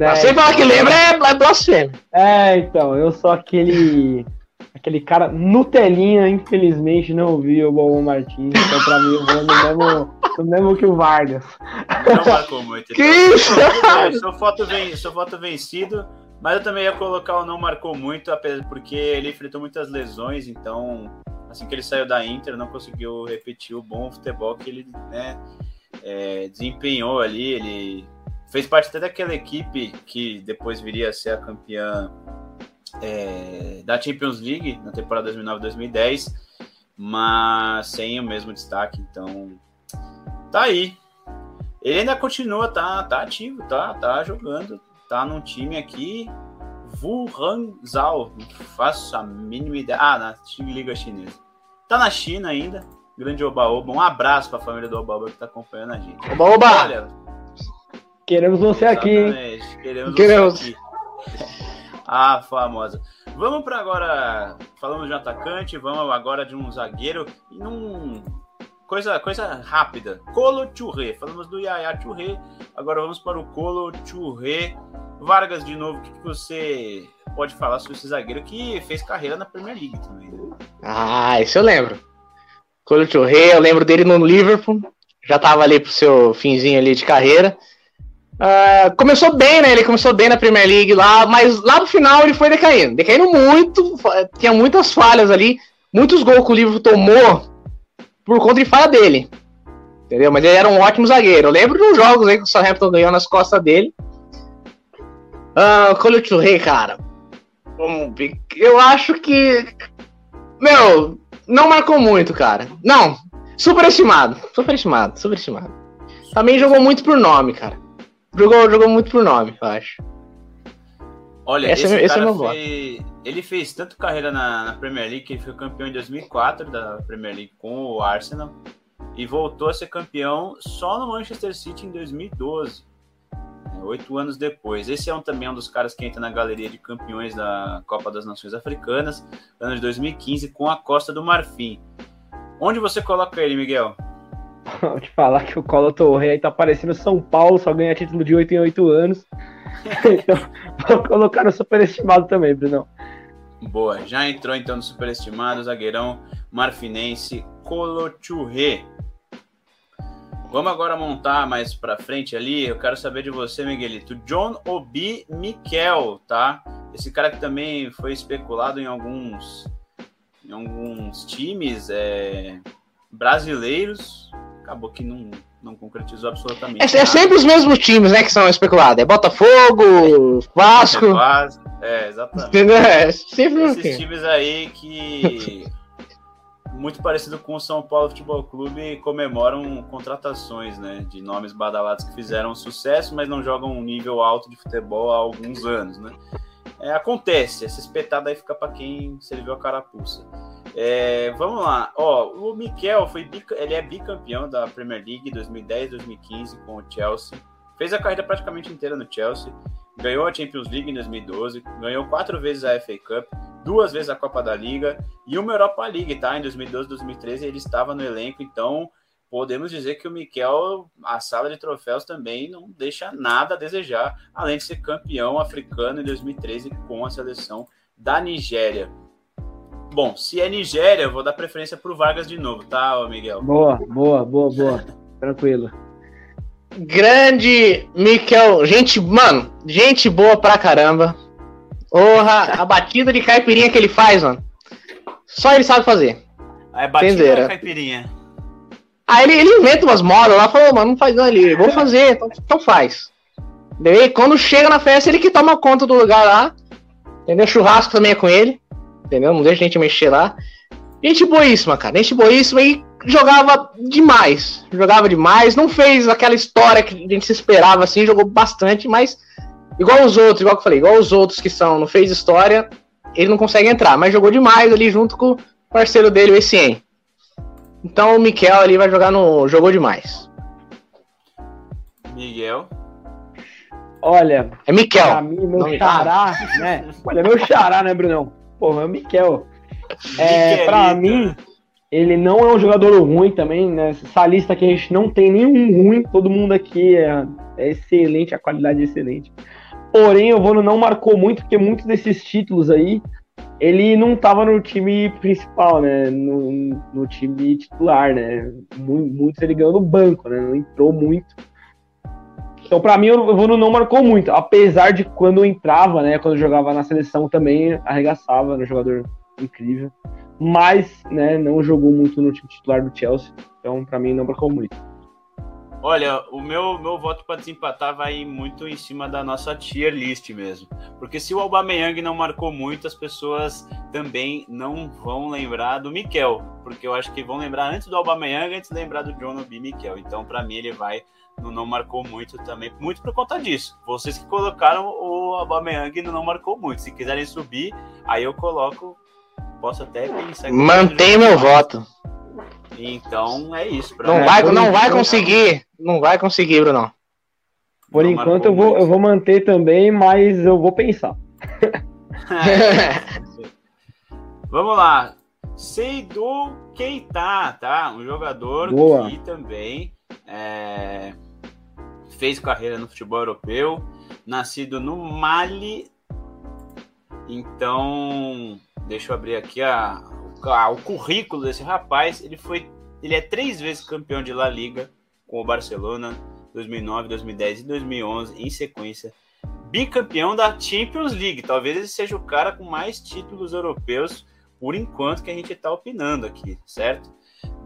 É, você fala que lembra é, é blasfêmia. É, então, eu sou aquele. Aquele cara Nutelinha, infelizmente, não vi o Bobo Martins. Então, pra mim, eu vou no mesmo, no mesmo que o Vargas. Não marcou muito. Que então. isso? Sou voto, sou voto vencido, mas eu também ia colocar o não marcou muito, porque ele enfrentou muitas lesões, então, assim que ele saiu da Inter, não conseguiu repetir o bom futebol que ele né, é, desempenhou ali. Ele fez parte até daquela equipe que depois viria a ser a campeã é, da Champions League na temporada 2009-2010, mas sem o mesmo destaque. Então, tá aí. Ele ainda continua, tá, tá ativo, tá, tá jogando, tá num time aqui. Wuhanzhao, não faço a mínima ideia. Ah, na Liga Chinesa. Tá na China ainda. Grande Oba-Oba. Um abraço pra família do Oba-Oba que tá acompanhando a gente. Oba-Oba! Olha, Queremos você aqui, hein? Queremos, Queremos você aqui. Ah, famosa. Vamos para agora. Falamos de um atacante, vamos agora de um zagueiro e num. Coisa, coisa rápida. Colo Churré. Falamos do Yaya Churré. Agora vamos para o Colo Churré. Vargas, de novo, o que você pode falar sobre esse zagueiro que fez carreira na Premier League também? Né? Ah, isso eu lembro. Colo Churré, eu lembro dele no Liverpool. Já tava ali pro seu finzinho ali de carreira. Uh, começou bem, né? Ele começou bem na Premier League lá, mas lá no final ele foi decaindo. Decaindo muito, tinha muitas falhas ali, muitos gols que o Liverpool tomou por conta de falha dele. Entendeu? Mas ele era um ótimo zagueiro. Eu lembro de uns jogos aí que o Southampton ganhou nas costas dele. Uh, Colo Touré, cara. Eu acho que. Meu, não marcou muito, cara. Não, superestimado. Superestimado, superestimado. Também jogou muito por nome, cara. Jogou, jogou muito por nome, eu acho. Olha, esse, esse, é, esse é meu fez, ele fez tanto carreira na, na, Premier League que ele foi campeão em 2004 da Premier League com o Arsenal e voltou a ser campeão só no Manchester City em 2012, né, oito anos depois. Esse é um, também um dos caras que entra na galeria de campeões da Copa das Nações Africanas, ano de 2015, com a Costa do Marfim. Onde você coloca ele, Miguel? <laughs> Vou te falar que o Colo Torre aí tá parecendo São Paulo, só ganha título de 8 em 8 anos. <laughs> então, <laughs> vou colocar no superestimado também, Bruno. Boa, já entrou então no superestimado, zagueirão marfinense Colo Churre. Vamos agora montar mais para frente ali. Eu quero saber de você, Miguelito. John Obi Mikel, tá? Esse cara que também foi especulado em alguns, em alguns times é, brasileiros. Acabou que não, não concretizou absolutamente. É, é, sempre os mesmos times, né, que são especulados. É Botafogo, Vasco. É, é exatamente. É, sempre Esses times aí que muito parecido com o São Paulo Futebol Clube comemoram contratações, né, de nomes badalados que fizeram sucesso, mas não jogam um nível alto de futebol há alguns anos, né? É, acontece, essa espetada aí fica para quem serviu a carapuça. É, vamos lá, ó, o Mikel foi ele é bicampeão da Premier League 2010-2015 com o Chelsea. Fez a carreira praticamente inteira no Chelsea, ganhou a Champions League em 2012, ganhou quatro vezes a FA Cup, duas vezes a Copa da Liga e uma Europa League, tá? Em 2012, 2013 ele estava no elenco, então podemos dizer que o Mikel, a sala de troféus também não deixa nada a desejar, além de ser campeão africano em 2013 com a seleção da Nigéria. Bom, se é Nigéria, eu vou dar preferência para o Vargas de novo, tá, Miguel? Boa, boa, boa, boa. <laughs> Tranquilo. Grande Mikel, gente, mano, gente boa pra caramba. Porra, a batida de caipirinha que ele faz, mano. Só ele sabe fazer. É batida Entenderam? ou caipirinha? Aí ele, ele inventa umas modas lá, falou, mano, não faz não ali, vou fazer, então, então faz. Daí quando chega na festa, ele que toma conta do lugar lá. Entendeu? Churrasco também é com ele. Entendeu? Não deixa a gente mexer lá. Gente boíssima, cara. Gente boíssima e jogava demais. Jogava demais. Não fez aquela história que a gente se esperava assim, jogou bastante, mas igual os outros, igual que eu falei, igual os outros que são, não fez história, ele não consegue entrar, mas jogou demais ali junto com o parceiro dele, o Essien. Então o Miquel ali vai jogar no. jogou demais. Miguel. Olha. É Miquel. Pra mim, meu xará, né? Olha, meu xará, né, Brunão? Porra, é o Miquel. É, pra mim, ele não é um jogador ruim também, né? Essa lista aqui a gente não tem nenhum ruim, todo mundo aqui é, é excelente, a qualidade é excelente. Porém, o Vono não marcou muito, porque muitos desses títulos aí, ele não estava no time principal, né? No, no time titular, né? Muitos ele ganhou no banco, né? Não entrou muito. Então, para mim, o Vono não marcou muito, apesar de quando entrava, né? Quando jogava na seleção também arregaçava, era um jogador incrível. Mas, né, não jogou muito no time titular do Chelsea. Então, para mim, não marcou muito. Olha, o meu, meu voto para desempatar vai muito em cima da nossa tier list mesmo. Porque se o Aubameyang não marcou muito, as pessoas também não vão lembrar do Mikel. Porque eu acho que vão lembrar antes do Aubameyang, antes de lembrar do John Obi Mikel. Então, para mim, ele vai no não marcou muito também, muito por conta disso. Vocês que colocaram o Aubameyang no não marcou muito. Se quiserem subir, aí eu coloco, posso até pensar... Mantenho meu voto. Então é isso. Não vai, não vai conseguir. Não vai conseguir, Bruno. Por não enquanto eu vou, eu vou manter também, mas eu vou pensar. <laughs> Vamos lá. Seydou Keita, tá? Um jogador Boa. que também é, fez carreira no futebol europeu, nascido no Mali. Então, deixa eu abrir aqui a, ah, o currículo desse rapaz, ele foi, ele é três vezes campeão de La Liga com o Barcelona, 2009, 2010 e 2011 em sequência. Bicampeão da Champions League, talvez ele seja o cara com mais títulos europeus por enquanto que a gente está opinando aqui, certo?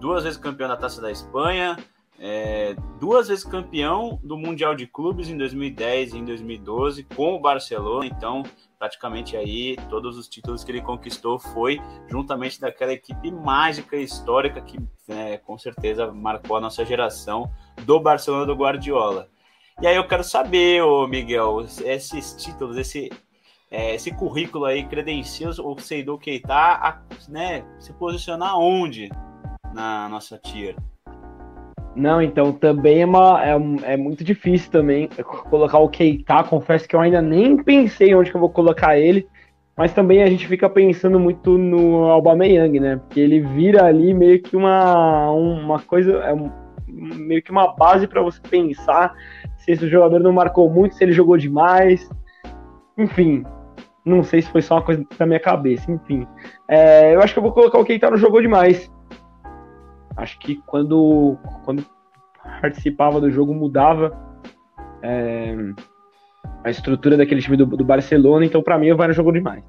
Duas vezes campeão da Taça da Espanha, é, duas vezes campeão do Mundial de Clubes em 2010 e em 2012 com o Barcelona, então praticamente aí todos os títulos que ele conquistou foi juntamente daquela equipe mágica e histórica que né, com certeza marcou a nossa geração do Barcelona do Guardiola. E aí eu quero saber, ô Miguel, esses títulos, esse, é, esse currículo aí credencia o Seydou Keita a né, se posicionar onde na nossa tier? Não, então também é, uma, é, é, muito difícil também colocar o Keita. Confesso que eu ainda nem pensei onde que eu vou colocar ele. Mas também a gente fica pensando muito no Aubameyang, né? Porque ele vira ali meio que uma, uma coisa, é meio que uma base para você pensar se esse jogador não marcou muito, se ele jogou demais. Enfim, não sei se foi só uma coisa da minha cabeça. Enfim, é, eu acho que eu vou colocar o Keita no jogou demais. Acho que quando, quando participava do jogo mudava é, a estrutura daquele time do, do Barcelona, então para mim o VAR jogou demais.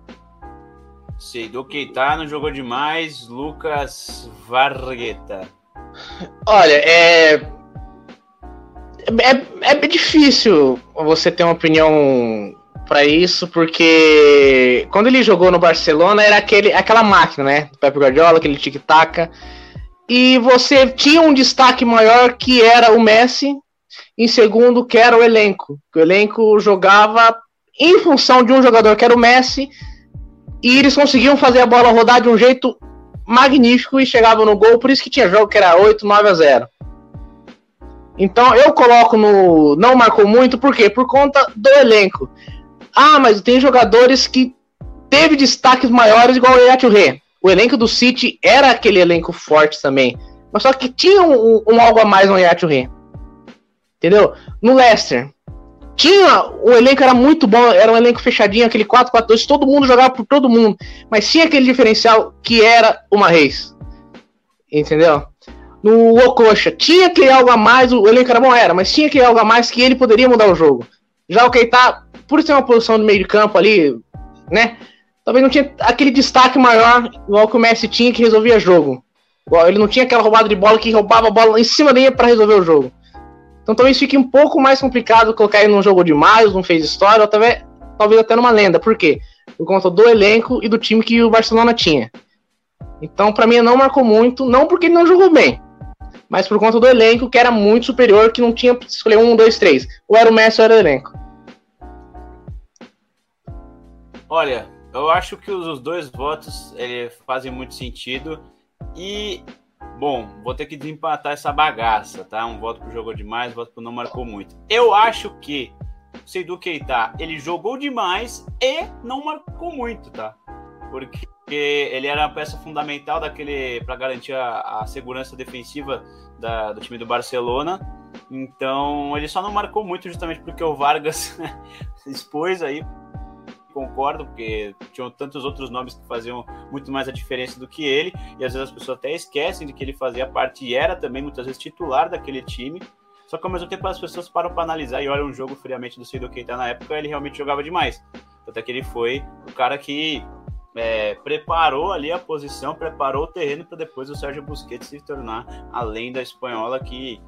Seydou Keita não jogou demais, Lucas Vargueta. Olha, é, é, é difícil você ter uma opinião para isso, porque quando ele jogou no Barcelona era aquele, aquela máquina, né? Pepe Guardiola, aquele tic-tac e você tinha um destaque maior que era o Messi, em segundo que era o elenco. O elenco jogava em função de um jogador que era o Messi, e eles conseguiam fazer a bola rodar de um jeito magnífico e chegavam no gol, por isso que tinha jogo que era 8, 9 a 0. Então eu coloco no. Não marcou muito, por quê? Por conta do elenco. Ah, mas tem jogadores que teve destaques maiores, igual o Yaya Touré o elenco do City era aquele elenco forte também. Mas só que tinha um, um algo a mais no Yaya Entendeu? No Leicester. Tinha. O elenco era muito bom, era um elenco fechadinho, aquele 4-4-2, todo mundo jogava por todo mundo. Mas tinha aquele diferencial que era uma Reis. Entendeu? No Ococha, tinha aquele algo a mais, o elenco era bom, era, mas tinha aquele algo a mais que ele poderia mudar o jogo. Já o Keita, por ser uma posição de meio de campo ali, né? Talvez não tinha aquele destaque maior igual que o Messi tinha que resolvia jogo. Ele não tinha aquela roubada de bola que roubava a bola em cima dele para resolver o jogo. Então talvez fique um pouco mais complicado colocar ele num jogo de mais, não fez história, ou talvez, talvez até numa lenda. Por quê? Por conta do elenco e do time que o Barcelona tinha. Então, para mim, não marcou muito, não porque ele não jogou bem, mas por conta do elenco que era muito superior, que não tinha escolher um, dois, três. Ou era o Messi ou era o elenco. Olha, eu acho que os dois votos ele, fazem muito sentido. E, bom, vou ter que desempatar essa bagaça, tá? Um voto pro jogou demais, um voto pro não marcou muito. Eu acho que o Seidu Keita, ele jogou demais e não marcou muito, tá? Porque ele era a peça fundamental daquele para garantir a, a, segurança defensiva da, do time do Barcelona. Então, ele só não marcou muito justamente porque o Vargas <laughs> expôs aí concordo, porque tinham tantos outros nomes que faziam muito mais a diferença do que ele, e às vezes as pessoas até esquecem de que ele fazia parte e era também muitas vezes titular daquele time. Só que ao mesmo tempo as pessoas param para analisar e olham um jogo friamente do Seido Keita na época, ele realmente jogava demais. Até que ele foi o cara que é, preparou ali a posição, preparou o terreno para depois o Sérgio Busquets se tornar a lenda espanhola que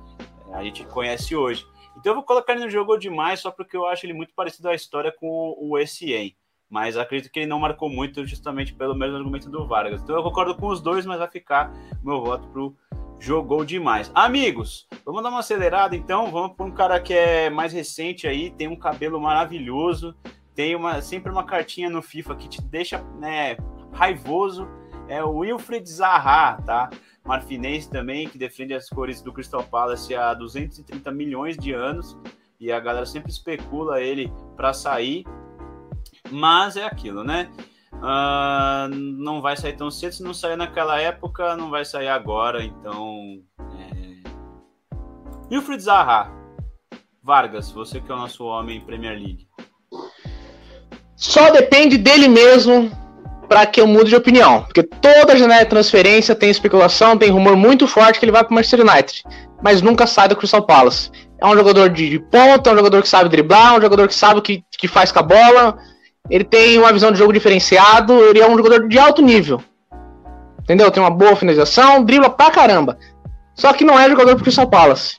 a gente conhece hoje. Então eu vou colocar ele no jogo demais só porque eu acho ele muito parecido à história com o Essien. Mas acredito que ele não marcou muito justamente pelo mesmo argumento do Vargas. Então eu concordo com os dois, mas vai ficar meu voto pro jogou demais. Amigos, vamos dar uma acelerada então. Vamos para um cara que é mais recente aí, tem um cabelo maravilhoso, tem uma sempre uma cartinha no FIFA que te deixa né, raivoso. É o Wilfred Zaha, tá? Marfinense também, que defende as cores do Crystal Palace há 230 milhões de anos, e a galera sempre especula ele para sair, mas é aquilo, né? Uh, não vai sair tão cedo, se não sair naquela época, não vai sair agora, então. É... Zaha, Vargas, você que é o nosso homem Premier League. Só depende dele mesmo para que eu mude de opinião. Porque toda janela de transferência tem especulação, tem rumor muito forte que ele vai para o Manchester United, mas nunca sai do Crystal Palace. É um jogador de, de ponta, é um jogador que sabe driblar, é um jogador que sabe o que, que faz com a bola. Ele tem uma visão de jogo diferenciado, ele é um jogador de alto nível. Entendeu? Tem uma boa finalização, dribla pra caramba. Só que não é jogador pro Crystal Palace.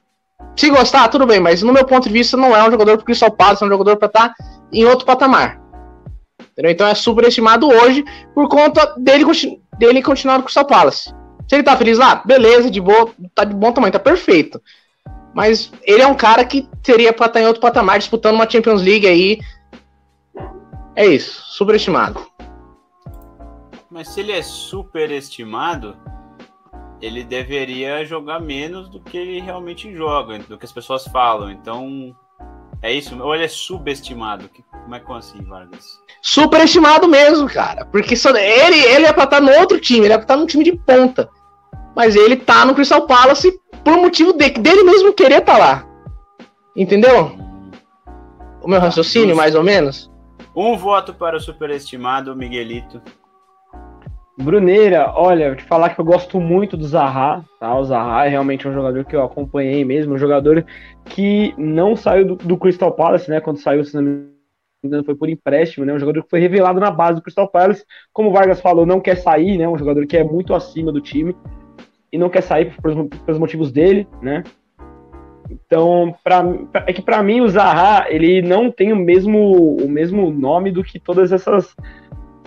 Se gostar, tudo bem, mas no meu ponto de vista não é um jogador pro Crystal Palace, é um jogador para estar tá em outro patamar. Entendeu? Então é superestimado hoje por conta dele, dele continuar no Crystal Palace. Se ele tá feliz lá, beleza, de boa, tá de bom tamanho, tá perfeito. Mas ele é um cara que seria pra estar tá em outro patamar, disputando uma Champions League aí. É isso, superestimado. Mas se ele é superestimado, ele deveria jogar menos do que ele realmente joga, do que as pessoas falam. Então, é isso? Ou ele é subestimado? Como é que assim, Vargas? Superestimado mesmo, cara. Porque só, ele, ele é pra estar no outro time, ele é pra estar no time de ponta. Mas ele tá no Crystal Palace por motivo de, dele mesmo querer estar tá lá. Entendeu? O meu raciocínio, mais ou menos? Um voto para o superestimado Miguelito. Bruneira, olha, vou te falar que eu gosto muito do Zaha, tá? O Zaha é realmente um jogador que eu acompanhei mesmo, um jogador que não saiu do, do Crystal Palace, né? Quando saiu, se não me engano, foi por empréstimo, né? Um jogador que foi revelado na base do Crystal Palace, como o Vargas falou, não quer sair, né? Um jogador que é muito acima do time e não quer sair por, pelos motivos dele, né? Então, pra, é que para mim o Zaha, ele não tem o mesmo, o mesmo nome do que todas essas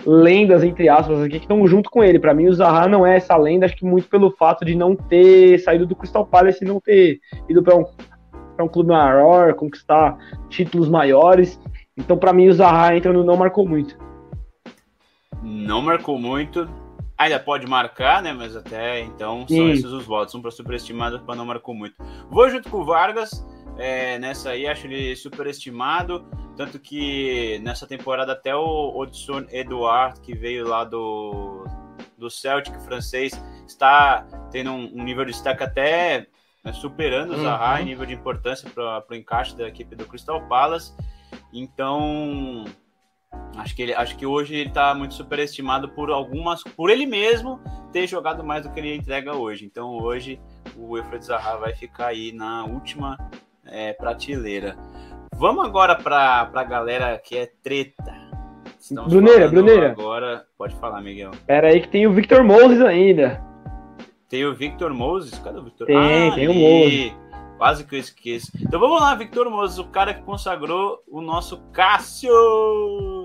lendas, entre aspas, aqui, que estão junto com ele. Para mim, o Zaha não é essa lenda, acho que muito pelo fato de não ter saído do Crystal Palace e não ter ido para um, um clube maior, conquistar títulos maiores. Então, para mim, o Zaha entra no não marcou muito. Não marcou muito. Ainda pode marcar, né? Mas até então são Sim. esses os votos. Um para superestimado, para não marcou muito. Vou junto com o Vargas. É, nessa aí, acho ele superestimado. Tanto que nessa temporada até o Odson Edouard, que veio lá do, do Celtic francês, está tendo um, um nível de destaque até né, superando o uhum. Zaha em nível de importância para o encaixe da equipe do Crystal Palace. Então, acho que, ele, acho que hoje ele está muito superestimado por algumas, por ele mesmo ter jogado mais do que ele entrega hoje. Então, hoje o Wilfred Zaha vai ficar aí na última é, prateleira. Vamos agora para a galera que é treta. Estamos Bruneira, Bruneira. Agora, pode falar, Miguel. Pera aí que tem o Victor Moses ainda. Tem o Victor Moses? Cadê o Victor? Tem, ah, tem o Moses. Quase que eu esqueço. Então vamos lá, Victor Moses, o cara que consagrou o nosso Cássio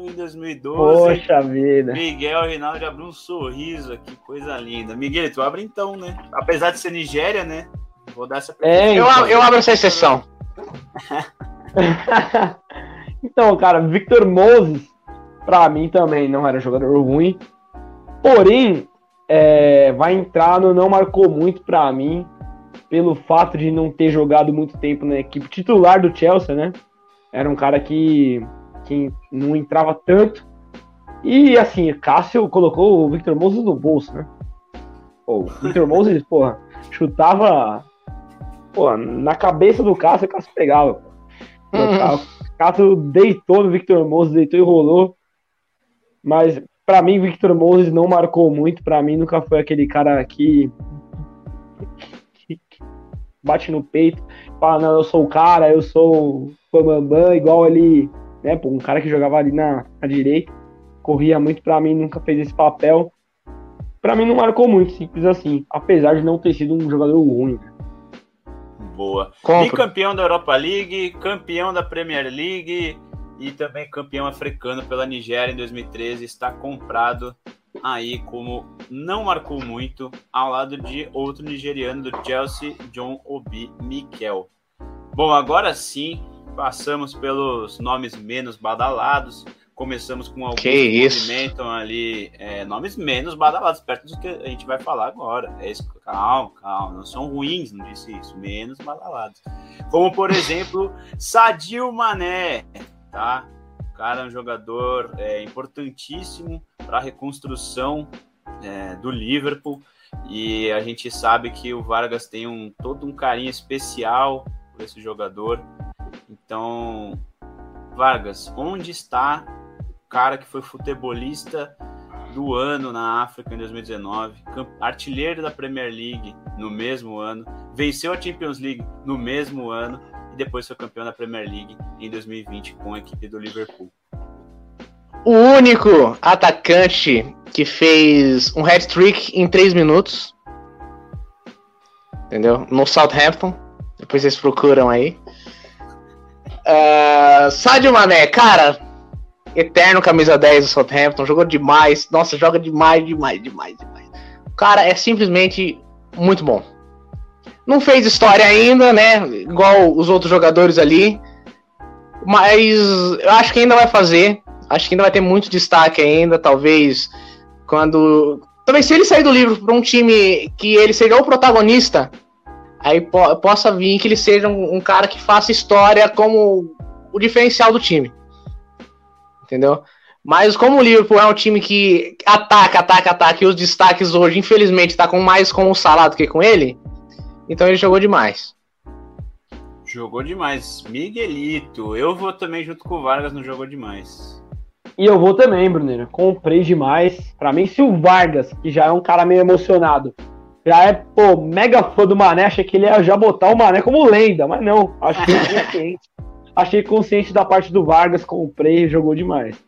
em 2012. Poxa vida. Miguel Reinaldo abriu um sorriso aqui, coisa linda. Miguel, tu abre então, né? Apesar de ser Nigéria, né? Vou dar essa é, então. eu, eu abro essa exceção. <laughs> então, cara, Victor Moses, pra mim também não era jogador ruim. Porém, é, vai entrar no não marcou muito pra mim, pelo fato de não ter jogado muito tempo na equipe titular do Chelsea, né? Era um cara que, que não entrava tanto. E assim, Cássio colocou o Victor Moses no bolso, né? O Victor <laughs> Moses, porra, chutava pô, na cabeça do Cássio, o Cássio pegava. Uhum. O Cássio deitou no Victor Moses, deitou e rolou. Mas para mim, Victor Moses não marcou muito. Para mim, nunca foi aquele cara que, que bate no peito, fala, não, eu sou o cara, eu sou o Bambam, igual ali, né, pô, um cara que jogava ali na, na direita, corria muito, para mim nunca fez esse papel. Para mim não marcou muito, simples assim, apesar de não ter sido um jogador ruim. Né? Boa. Compre. E campeão da Europa League, campeão da Premier League e também campeão africano pela Nigéria em 2013. Está comprado aí como não marcou muito, ao lado de outro nigeriano do Chelsea, John Obi Mikel. Bom, agora sim, passamos pelos nomes menos badalados. Começamos com alguns que movimentam ali é, nomes menos badalados, perto do que a gente vai falar agora. É isso, calma, calma, não são ruins, não disse isso, menos badalados. Como, por exemplo, Sadio Mané, tá? O cara é um jogador é, importantíssimo para a reconstrução é, do Liverpool e a gente sabe que o Vargas tem um, todo um carinho especial por esse jogador. Então, Vargas, onde está cara que foi futebolista do ano na África em 2019, artilheiro da Premier League no mesmo ano, venceu a Champions League no mesmo ano e depois foi campeão da Premier League em 2020 com a equipe do Liverpool. O único atacante que fez um hat-trick em 3 minutos. Entendeu? No Southampton. Depois vocês procuram aí. Uh, Sadio Mané, cara, eterno camisa 10 do Southampton, jogou demais. Nossa, joga demais, demais, demais, demais. O cara é simplesmente muito bom. Não fez história ainda, né? Igual os outros jogadores ali. Mas eu acho que ainda vai fazer. Acho que ainda vai ter muito destaque ainda. Talvez quando. Talvez se ele sair do livro para um time que ele seja o protagonista, aí po possa vir que ele seja um, um cara que faça história como o diferencial do time. Entendeu? Mas como o Liverpool é um time que ataca, ataca, ataca, e os destaques hoje, infelizmente, está com mais com o Salah do que com ele, então ele jogou demais. Jogou demais. Miguelito. Eu vou também junto com o Vargas no Jogou Demais. E eu vou também, Bruneira. Comprei demais. Para mim, se o Vargas, que já é um cara meio emocionado, já é, pô, mega fã do Mané, achei que ele ia já botar o Mané como lenda, mas não. Achei <laughs> consciente. Achei consciente da parte do Vargas, comprei e jogou demais.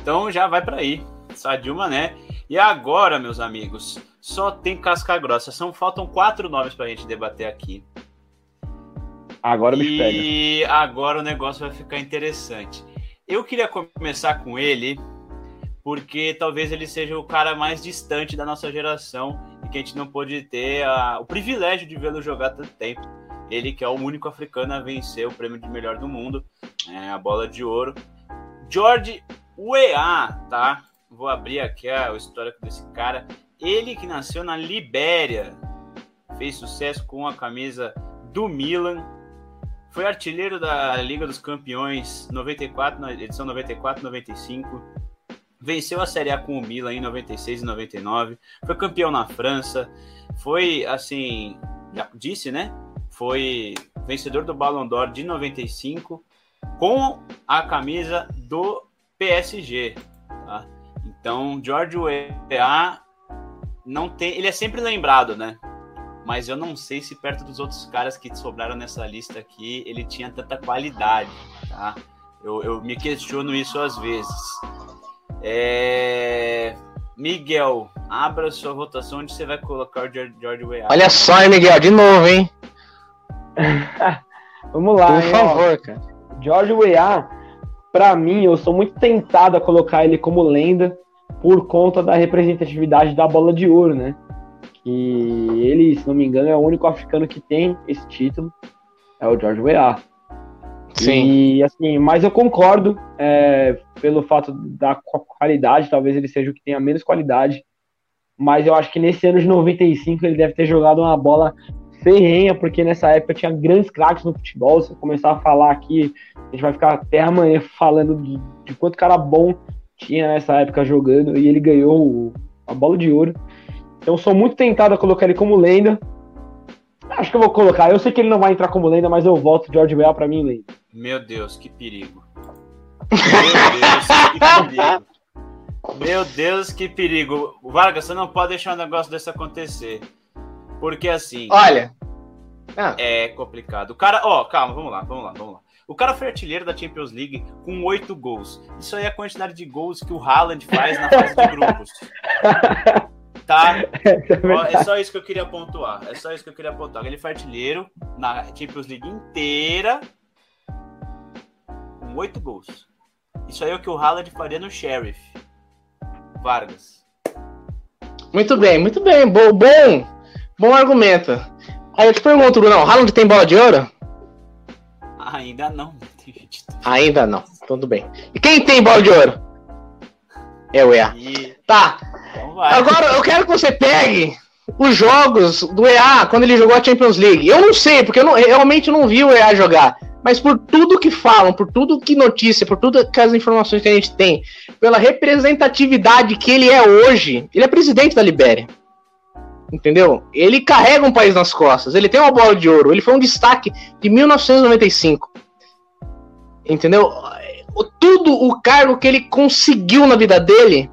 Então já vai para aí. Sadio Mané. E agora, meus amigos, só tem casca grossa. São, faltam quatro nomes para a gente debater aqui. Agora me pega. E agora o negócio vai ficar interessante. Eu queria começar com ele, porque talvez ele seja o cara mais distante da nossa geração e que a gente não pôde ter a, o privilégio de vê-lo jogar tanto tempo. Ele que é o único africano a vencer o prêmio de melhor do mundo, é, a bola de ouro. George Weah, tá? Vou abrir aqui a, o histórico desse cara. Ele que nasceu na Libéria, fez sucesso com a camisa do Milan, foi artilheiro da Liga dos Campeões 94, na edição 94 95. Venceu a Série A com o Milan em 96 e 99. Foi campeão na França. Foi, assim, já disse, né? Foi vencedor do Ballon d'Or de 95 com a camisa do PSG. Tá? Então, George Weah não tem, ele é sempre lembrado, né? mas eu não sei se perto dos outros caras que sobraram nessa lista aqui ele tinha tanta qualidade, tá? Eu, eu me questiono isso às vezes. É... Miguel, abra sua votação onde você vai colocar o George Weah. Olha só, hein, Miguel, de novo, hein? <laughs> Vamos lá, Por hein, favor, ó. cara. George Weah, para mim, eu sou muito tentado a colocar ele como lenda por conta da representatividade da bola de ouro, né? E ele, se não me engano, é o único africano que tem esse título. É o George Weah. Sim. E assim, mas eu concordo é, pelo fato da qualidade, talvez ele seja o que tenha menos qualidade. Mas eu acho que nesse ano de 95 ele deve ter jogado uma bola ferrenha, porque nessa época tinha grandes craques no futebol. Se eu começar a falar aqui, a gente vai ficar até amanhã falando de, de quanto cara bom tinha nessa época jogando. E ele ganhou a bola de ouro. Então sou muito tentado a colocar ele como lenda. Acho que eu vou colocar. Eu sei que ele não vai entrar como lenda, mas eu volto George Weah para mim lenda. Meu Deus, que perigo. Meu Deus, que perigo. Meu Deus, que perigo. Vargas, você não pode deixar um negócio desse acontecer. Porque assim. Olha. Ah. É complicado. O cara, ó, calma, vamos lá, vamos lá, vamos lá. O cara foi artilheiro da Champions League com oito gols. Isso aí é a quantidade de gols que o Haaland faz na fase de grupos. <laughs> Tá? É, é, só isso que eu queria pontuar. É só isso que eu queria pontuar. Ele foi artilheiro na Champions League inteira com oito gols. Isso aí é o que o Haaland faria no Sheriff. Vargas. Muito bem, muito bem. Bom, bom, bom argumento. Aí eu te pergunto, Bruno, o Haaland tem bola de ouro? Ainda não. Ainda não. Tudo bem. E quem tem bola de ouro? É o EA. E... Tá. Então Agora eu quero que você pegue os jogos do EA quando ele jogou a Champions League. Eu não sei, porque eu, não, eu realmente não vi o EA jogar. Mas por tudo que falam, por tudo que notícia, por todas as informações que a gente tem, pela representatividade que ele é hoje, ele é presidente da Libéria. Entendeu? Ele carrega um país nas costas, ele tem uma bola de ouro, ele foi um destaque de 1995. Entendeu? Tudo o cargo que ele conseguiu na vida dele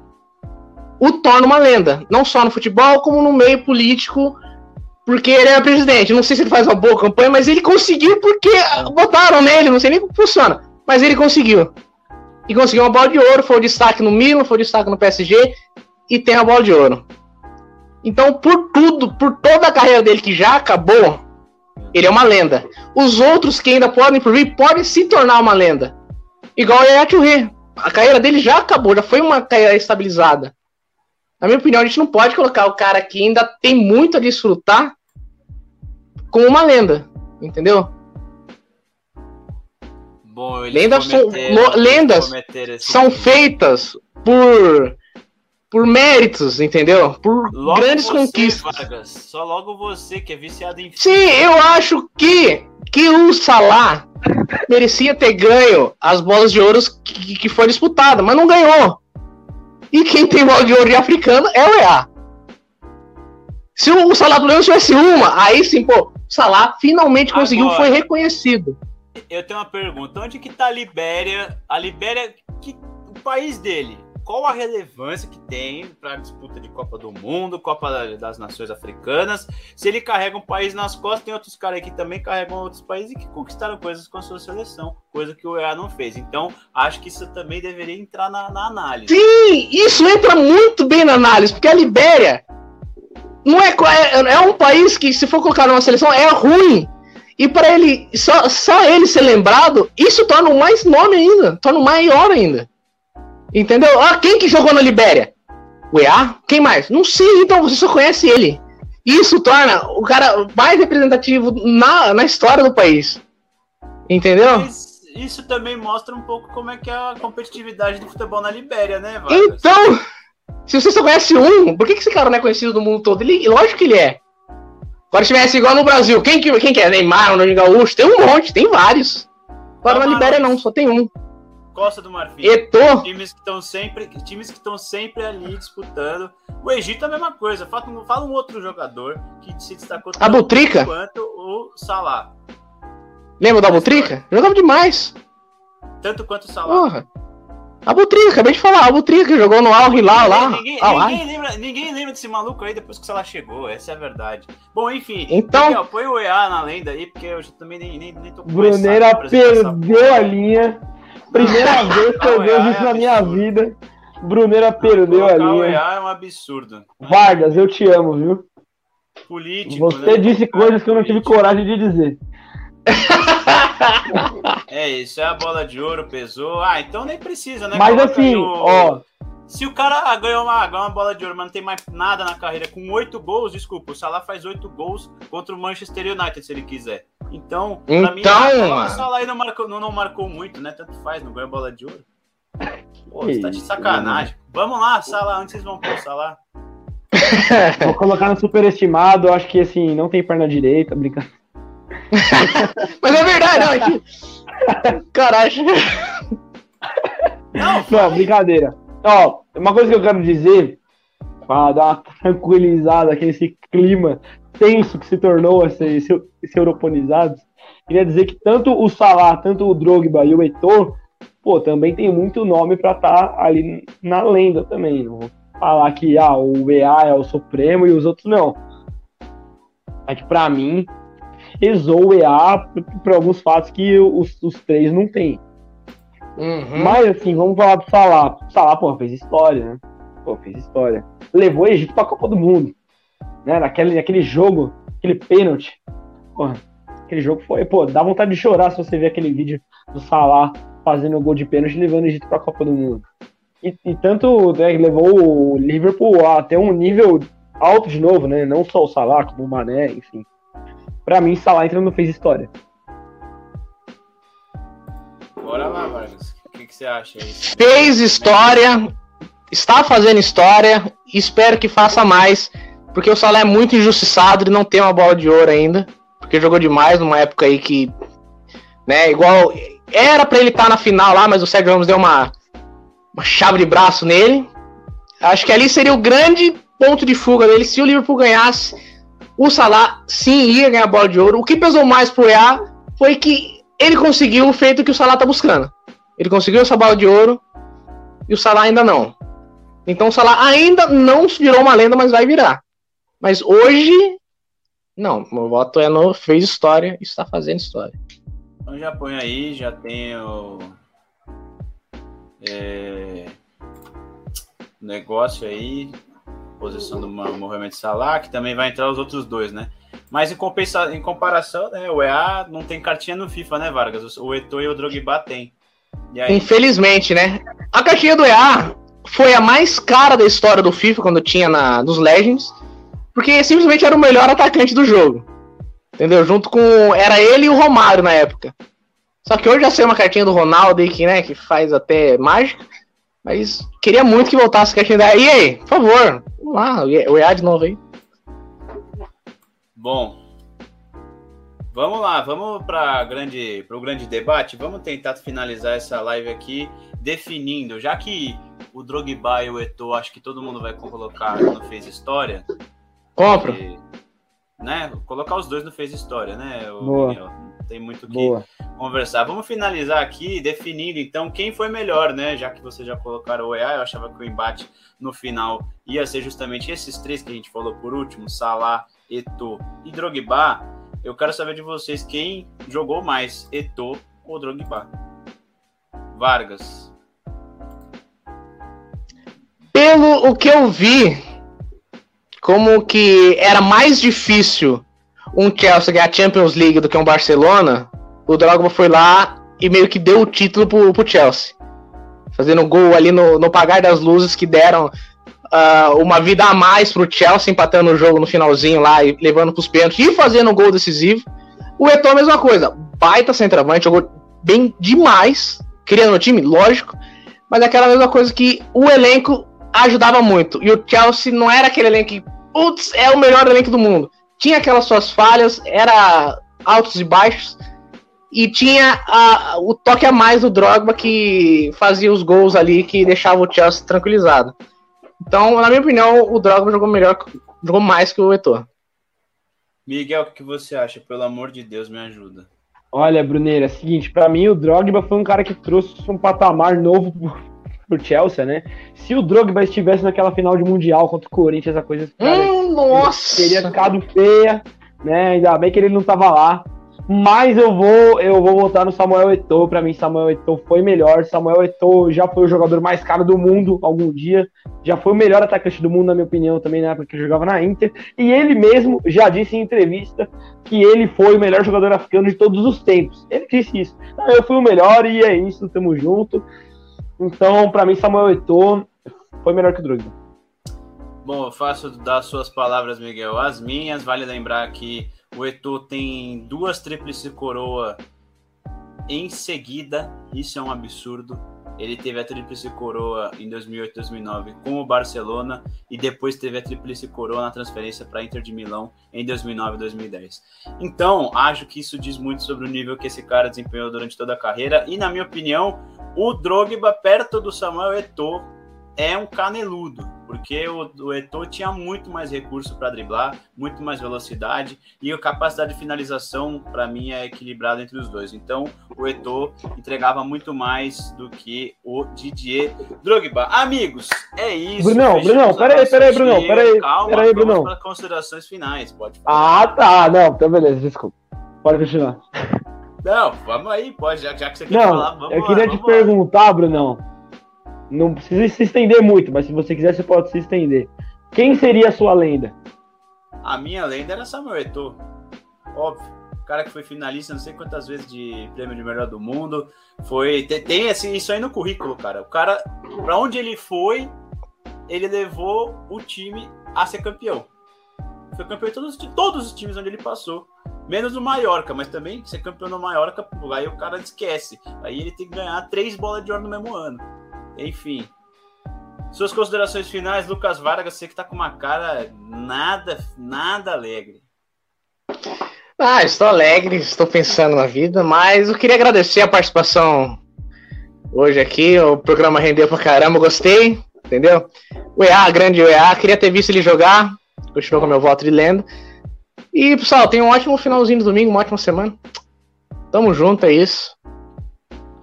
o torna uma lenda. Não só no futebol, como no meio político, porque ele é presidente. Não sei se ele faz uma boa campanha, mas ele conseguiu porque votaram nele, não sei nem como funciona. Mas ele conseguiu. E conseguiu uma bola de ouro, foi o destaque no Milan, foi o destaque no PSG e tem a bola de ouro. Então, por tudo, por toda a carreira dele que já acabou, ele é uma lenda. Os outros que ainda podem por vir podem se tornar uma lenda. Igual o Yaya Churri. A carreira dele já acabou, já foi uma carreira estabilizada. Na minha opinião, a gente não pode colocar o cara que ainda tem muito a desfrutar como uma lenda, entendeu? Bom, lendas são, lendas são feitas por por méritos, entendeu? Por logo grandes conquistas. Vargas, só logo você que é viciado em Sim, eu acho que que o Salah merecia ter ganho as bolas de ouro que, que foi disputada, mas não ganhou. E quem tem bola de ouro de africano é o EA. Se o Salah pelo menos tivesse uma, aí sim, pô, o Salah finalmente Agora, conseguiu, foi reconhecido. Eu tenho uma pergunta, onde que tá a Libéria? A Libéria, que, o país dele, qual a relevância que tem para a disputa de Copa do Mundo, Copa das Nações Africanas. Se ele carrega um país nas costas, tem outros caras que também carregam outros países e que conquistaram coisas com a sua seleção, coisa que o EA não fez. Então, acho que isso também deveria entrar na, na análise. Sim, isso entra muito bem na análise, porque a Libéria não é, é, é um país que, se for colocar numa seleção, é ruim. E para ele, só, só ele ser lembrado, isso torna mais nome ainda, torna maior ainda. Entendeu? Ah, quem que jogou na Libéria? O EA? Quem mais? Não sei, então você só conhece ele. Isso torna o cara mais representativo na, na história do país. Entendeu? Mas isso também mostra um pouco como é que é a competitividade do futebol na Libéria, né, Vargas? Então, se você só conhece um, por que, que esse cara não é conhecido no mundo todo? Ele, lógico que ele é. Agora, se tivesse igual no Brasil, quem que, quem que é? Neymar, Ronaldinho Gaúcho? Tem um monte, tem vários. Agora na Libéria não, só tem um. Costa do Marfim. Etor. Times que estão sempre, times que estão sempre ali disputando. O Egito é a mesma coisa. Fala, um, fala um outro jogador que se destacou tanto Butrica? quanto o Salah. Lembra da Butrica? Jogava demais. Tanto quanto o Salah. Porra. A Butrica, acabei de falar, a Butrica jogou no Al Hilal lá. Ninguém, ninguém, lembra, ninguém lembra desse maluco aí depois que o Salah chegou, essa é a verdade. Bom, enfim, então, Miguel, põe o EA na lenda aí, porque eu também nem, nem, nem tô Bruneira perdeu a linha. Primeira vez que eu vejo isso é na minha vida. Bruneira perdeu a linha. é um absurdo. Vargas, eu te amo, viu? Político. Você né? disse coisas que eu não tive coragem de dizer. <laughs> é isso, é a bola de ouro, pesou. Ah, então nem precisa, né? Mas Coloca assim, o... ó. Se o cara ganhou uma, ganhou uma bola de ouro, mas não tem mais nada na carreira, com oito gols, desculpa, o Salah faz oito gols contra o Manchester United, se ele quiser. Então, pra então, mim, ah, o Salah não marcou, não, não marcou muito, né? Tanto faz, não ganhou bola de ouro. Pô, você tá de sacanagem. Vamos lá, Salah, onde vocês vão pôr Salah? <laughs> Vou colocar no superestimado, acho que assim, não tem perna direita, brincando. <laughs> Mas é verdade, <laughs> não, é que... Caralho. Não, não, brincadeira. Ó, uma coisa que eu quero dizer, para dar uma tranquilizada aqui nesse clima tenso que se tornou esse, esse, esse europonizado, queria dizer que tanto o Salah, tanto o Drogba e o Heitor, pô, também tem muito nome para estar tá ali na lenda também. Não vou falar que ah, o EA é o Supremo e os outros não. É que para mim, rezou o EA por alguns fatos que os, os três não têm. Uhum. Mas assim, vamos falar do Salah. Salah, pô, fez história, né? Pô, fez história. Levou o Egito pra Copa do Mundo. Né? Naquele, naquele jogo, aquele pênalti. Porra, aquele jogo foi, pô, dá vontade de chorar se você ver aquele vídeo do Salah fazendo o gol de pênalti levando o Egito pra Copa do Mundo. E, e tanto né, levou o Liverpool até um nível alto de novo, né? Não só o Salah, como o Mané, enfim. Pra mim, Salah ainda não fez história. Bora lá, Vargas. O que, que você acha aí? Fez história, está fazendo história, espero que faça mais, porque o Salah é muito injustiçado, ele não tem uma bola de ouro ainda, porque jogou demais numa época aí que, né, igual era para ele estar tá na final lá, mas o Sérgio Ramos deu uma, uma chave de braço nele. Acho que ali seria o grande ponto de fuga dele se o Liverpool ganhasse. O Salah sim ia ganhar a bola de ouro. O que pesou mais pro EA foi que ele conseguiu o feito que o Salah tá buscando. Ele conseguiu essa bola de ouro e o Salah ainda não. Então o Salah ainda não virou uma lenda, mas vai virar. Mas hoje, não. Meu voto é no fez história e está fazendo história. Então já põe aí, já tenho é, negócio aí. posição do Mohamed Salah, que também vai entrar os outros dois, né? Mas em, compensa, em comparação, né, o EA não tem cartinha no FIFA, né, Vargas? O Eto'o e o Drogba tem. Infelizmente, né? A cartinha do EA foi a mais cara da história do FIFA quando tinha na, nos Legends, porque simplesmente era o melhor atacante do jogo. Entendeu? Junto com. Era ele e o Romário na época. Só que hoje já sei uma cartinha do Ronaldo aí que, né, que faz até mágica. Mas queria muito que voltasse a cartinha da. E aí, por favor, vamos lá, o EA de novo aí. Bom, vamos lá, vamos para grande, o grande debate. Vamos tentar finalizar essa live aqui definindo, já que o Drogba e o Eto'o, acho que todo mundo vai colocar no Fez História. Compra. E, né, colocar os dois no Fez História, né, o tem muito que Boa. conversar. Vamos finalizar aqui definindo, então, quem foi melhor, né, já que vocês já colocaram o EA, eu achava que o embate no final ia ser justamente esses três que a gente falou por último, Salah, Eto e Drogba, eu quero saber de vocês quem jogou mais, Eto ou Drogba? Vargas. Pelo o que eu vi, como que era mais difícil um Chelsea ganhar a Champions League do que um Barcelona, o Drogba foi lá e meio que deu o título pro, pro Chelsea. Fazendo gol ali no, no pagar das luzes que deram uh, uma vida a mais pro Chelsea, empatando o jogo no finalzinho lá e levando pros pênaltis e fazendo um gol decisivo. O Eto'o a mesma coisa, baita centroavante, jogou bem demais, criando o time, lógico, mas é aquela mesma coisa que o elenco ajudava muito. E o Chelsea não era aquele elenco que, putz, é o melhor elenco do mundo. Tinha aquelas suas falhas, era altos e baixos, e tinha a, o toque a mais do Drogba que fazia os gols ali que deixava o Chelsea tranquilizado. Então, na minha opinião, o Drogba jogou melhor, jogou mais que o Eto'o. Miguel, o que você acha? Pelo amor de Deus, me ajuda. Olha, Bruneira, é o seguinte, para mim o Drogba foi um cara que trouxe um patamar novo pro Chelsea, né? Se o Drogba estivesse naquela final de Mundial contra o Corinthians, a coisa hum, nossa. teria ficado feia, né? Ainda bem que ele não tava lá. Mas eu vou, eu vou votar no Samuel Eto'o. Para mim, Samuel Eto'o foi melhor. Samuel Eto'o já foi o jogador mais caro do mundo algum dia. Já foi o melhor atacante do mundo, na minha opinião, também na época que jogava na Inter. E ele mesmo já disse em entrevista que ele foi o melhor jogador africano de todos os tempos. Ele disse isso. Ah, eu fui o melhor e é isso, tamo junto. Então, para mim, Samuel Eto'o foi melhor que o Drogba. Bom, eu faço das suas palavras, Miguel, as minhas. Vale lembrar que o Eto'o tem duas tríplice coroa em seguida. Isso é um absurdo. Ele teve a tríplice coroa em 2008 2009 com o Barcelona e depois teve a tríplice coroa na transferência para Inter de Milão em 2009 e 2010. Então, acho que isso diz muito sobre o nível que esse cara desempenhou durante toda a carreira e na minha opinião, o Drogba perto do Samuel Eto'o é um caneludo, porque o, o Eto'o tinha muito mais recurso para driblar, muito mais velocidade e a capacidade de finalização para mim é equilibrada entre os dois. Então o Eto'o entregava muito mais do que o Didier Drogba. Amigos, é isso. Brunão, Brunão, peraí, peraí, Brunão, peraí, calma, peraí, Brunão. para considerações finais, pode falar. Ah, tá, não, então beleza, desculpa. Pode continuar. Não, vamos aí, pode, já, já que você quer não, falar, vamos Eu queria lá, te perguntar, Brunão não precisa se estender muito, mas se você quiser, você pode se estender. Quem seria a sua lenda? A minha lenda era Samuel Eto'o. Óbvio. O cara que foi finalista não sei quantas vezes de prêmio de melhor do mundo. Foi. Tem, tem assim, isso aí no currículo, cara. O cara, pra onde ele foi, ele levou o time a ser campeão. Foi campeão de todos, todos os times onde ele passou. Menos o Mallorca, mas também ser campeão no Mallorca, aí o cara esquece. Aí ele tem que ganhar três bolas de ouro no mesmo ano. Enfim. Suas considerações finais, Lucas Vargas, você que tá com uma cara nada, nada alegre. Ah, estou alegre, estou pensando na vida, mas eu queria agradecer a participação hoje aqui. O programa rendeu pra caramba, gostei, entendeu? O EA, grande EA, queria ter visto ele jogar, continuou com meu voto de lenda. E, pessoal, tenha um ótimo finalzinho de domingo, uma ótima semana. Tamo junto, é isso.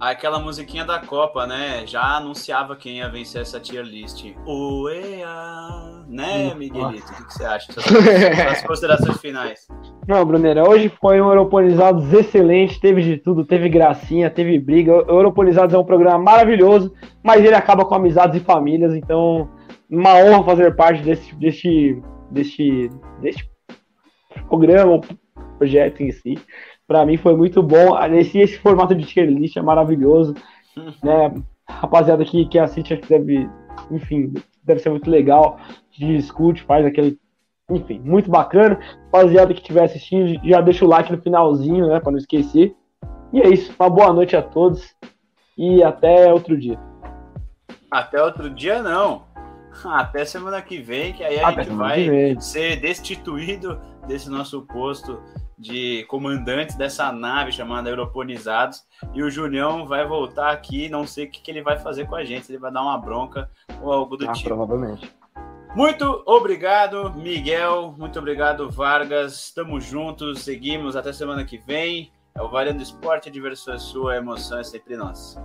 Aquela musiquinha da Copa, né? Já anunciava quem ia vencer essa tier list. Oea! Né, Miguelito? O que, você acha? <laughs> Suas considerações finais. Não, Bruneira, hoje foi um Europonizados excelente, teve de tudo, teve gracinha, teve briga. Europonizados é um programa maravilhoso, mas ele acaba com amizades e famílias, então uma honra fazer parte desse, deste, deste, deste programa, projeto em si. Para mim foi muito bom. Esse, esse formato de tier list é maravilhoso. né? Rapaziada que, que assiste, acho que deve, enfim, deve ser muito legal. Discute, faz aquele. Enfim, muito bacana. Rapaziada que estiver assistindo, já deixa o like no finalzinho, né? Para não esquecer. E é isso. Uma boa noite a todos. E até outro dia. Até outro dia, não. <laughs> Até semana que vem, que aí a Até gente vai ser destituído desse nosso posto de comandantes dessa nave chamada Europonizados. E o Julião vai voltar aqui, não sei o que, que ele vai fazer com a gente, ele vai dar uma bronca ou algo do ah, tipo. Provavelmente. Muito obrigado, Miguel. Muito obrigado, Vargas. Estamos juntos, seguimos até semana que vem. É o Valendo Esporte, a diversão é sua, a emoção é sempre nossa.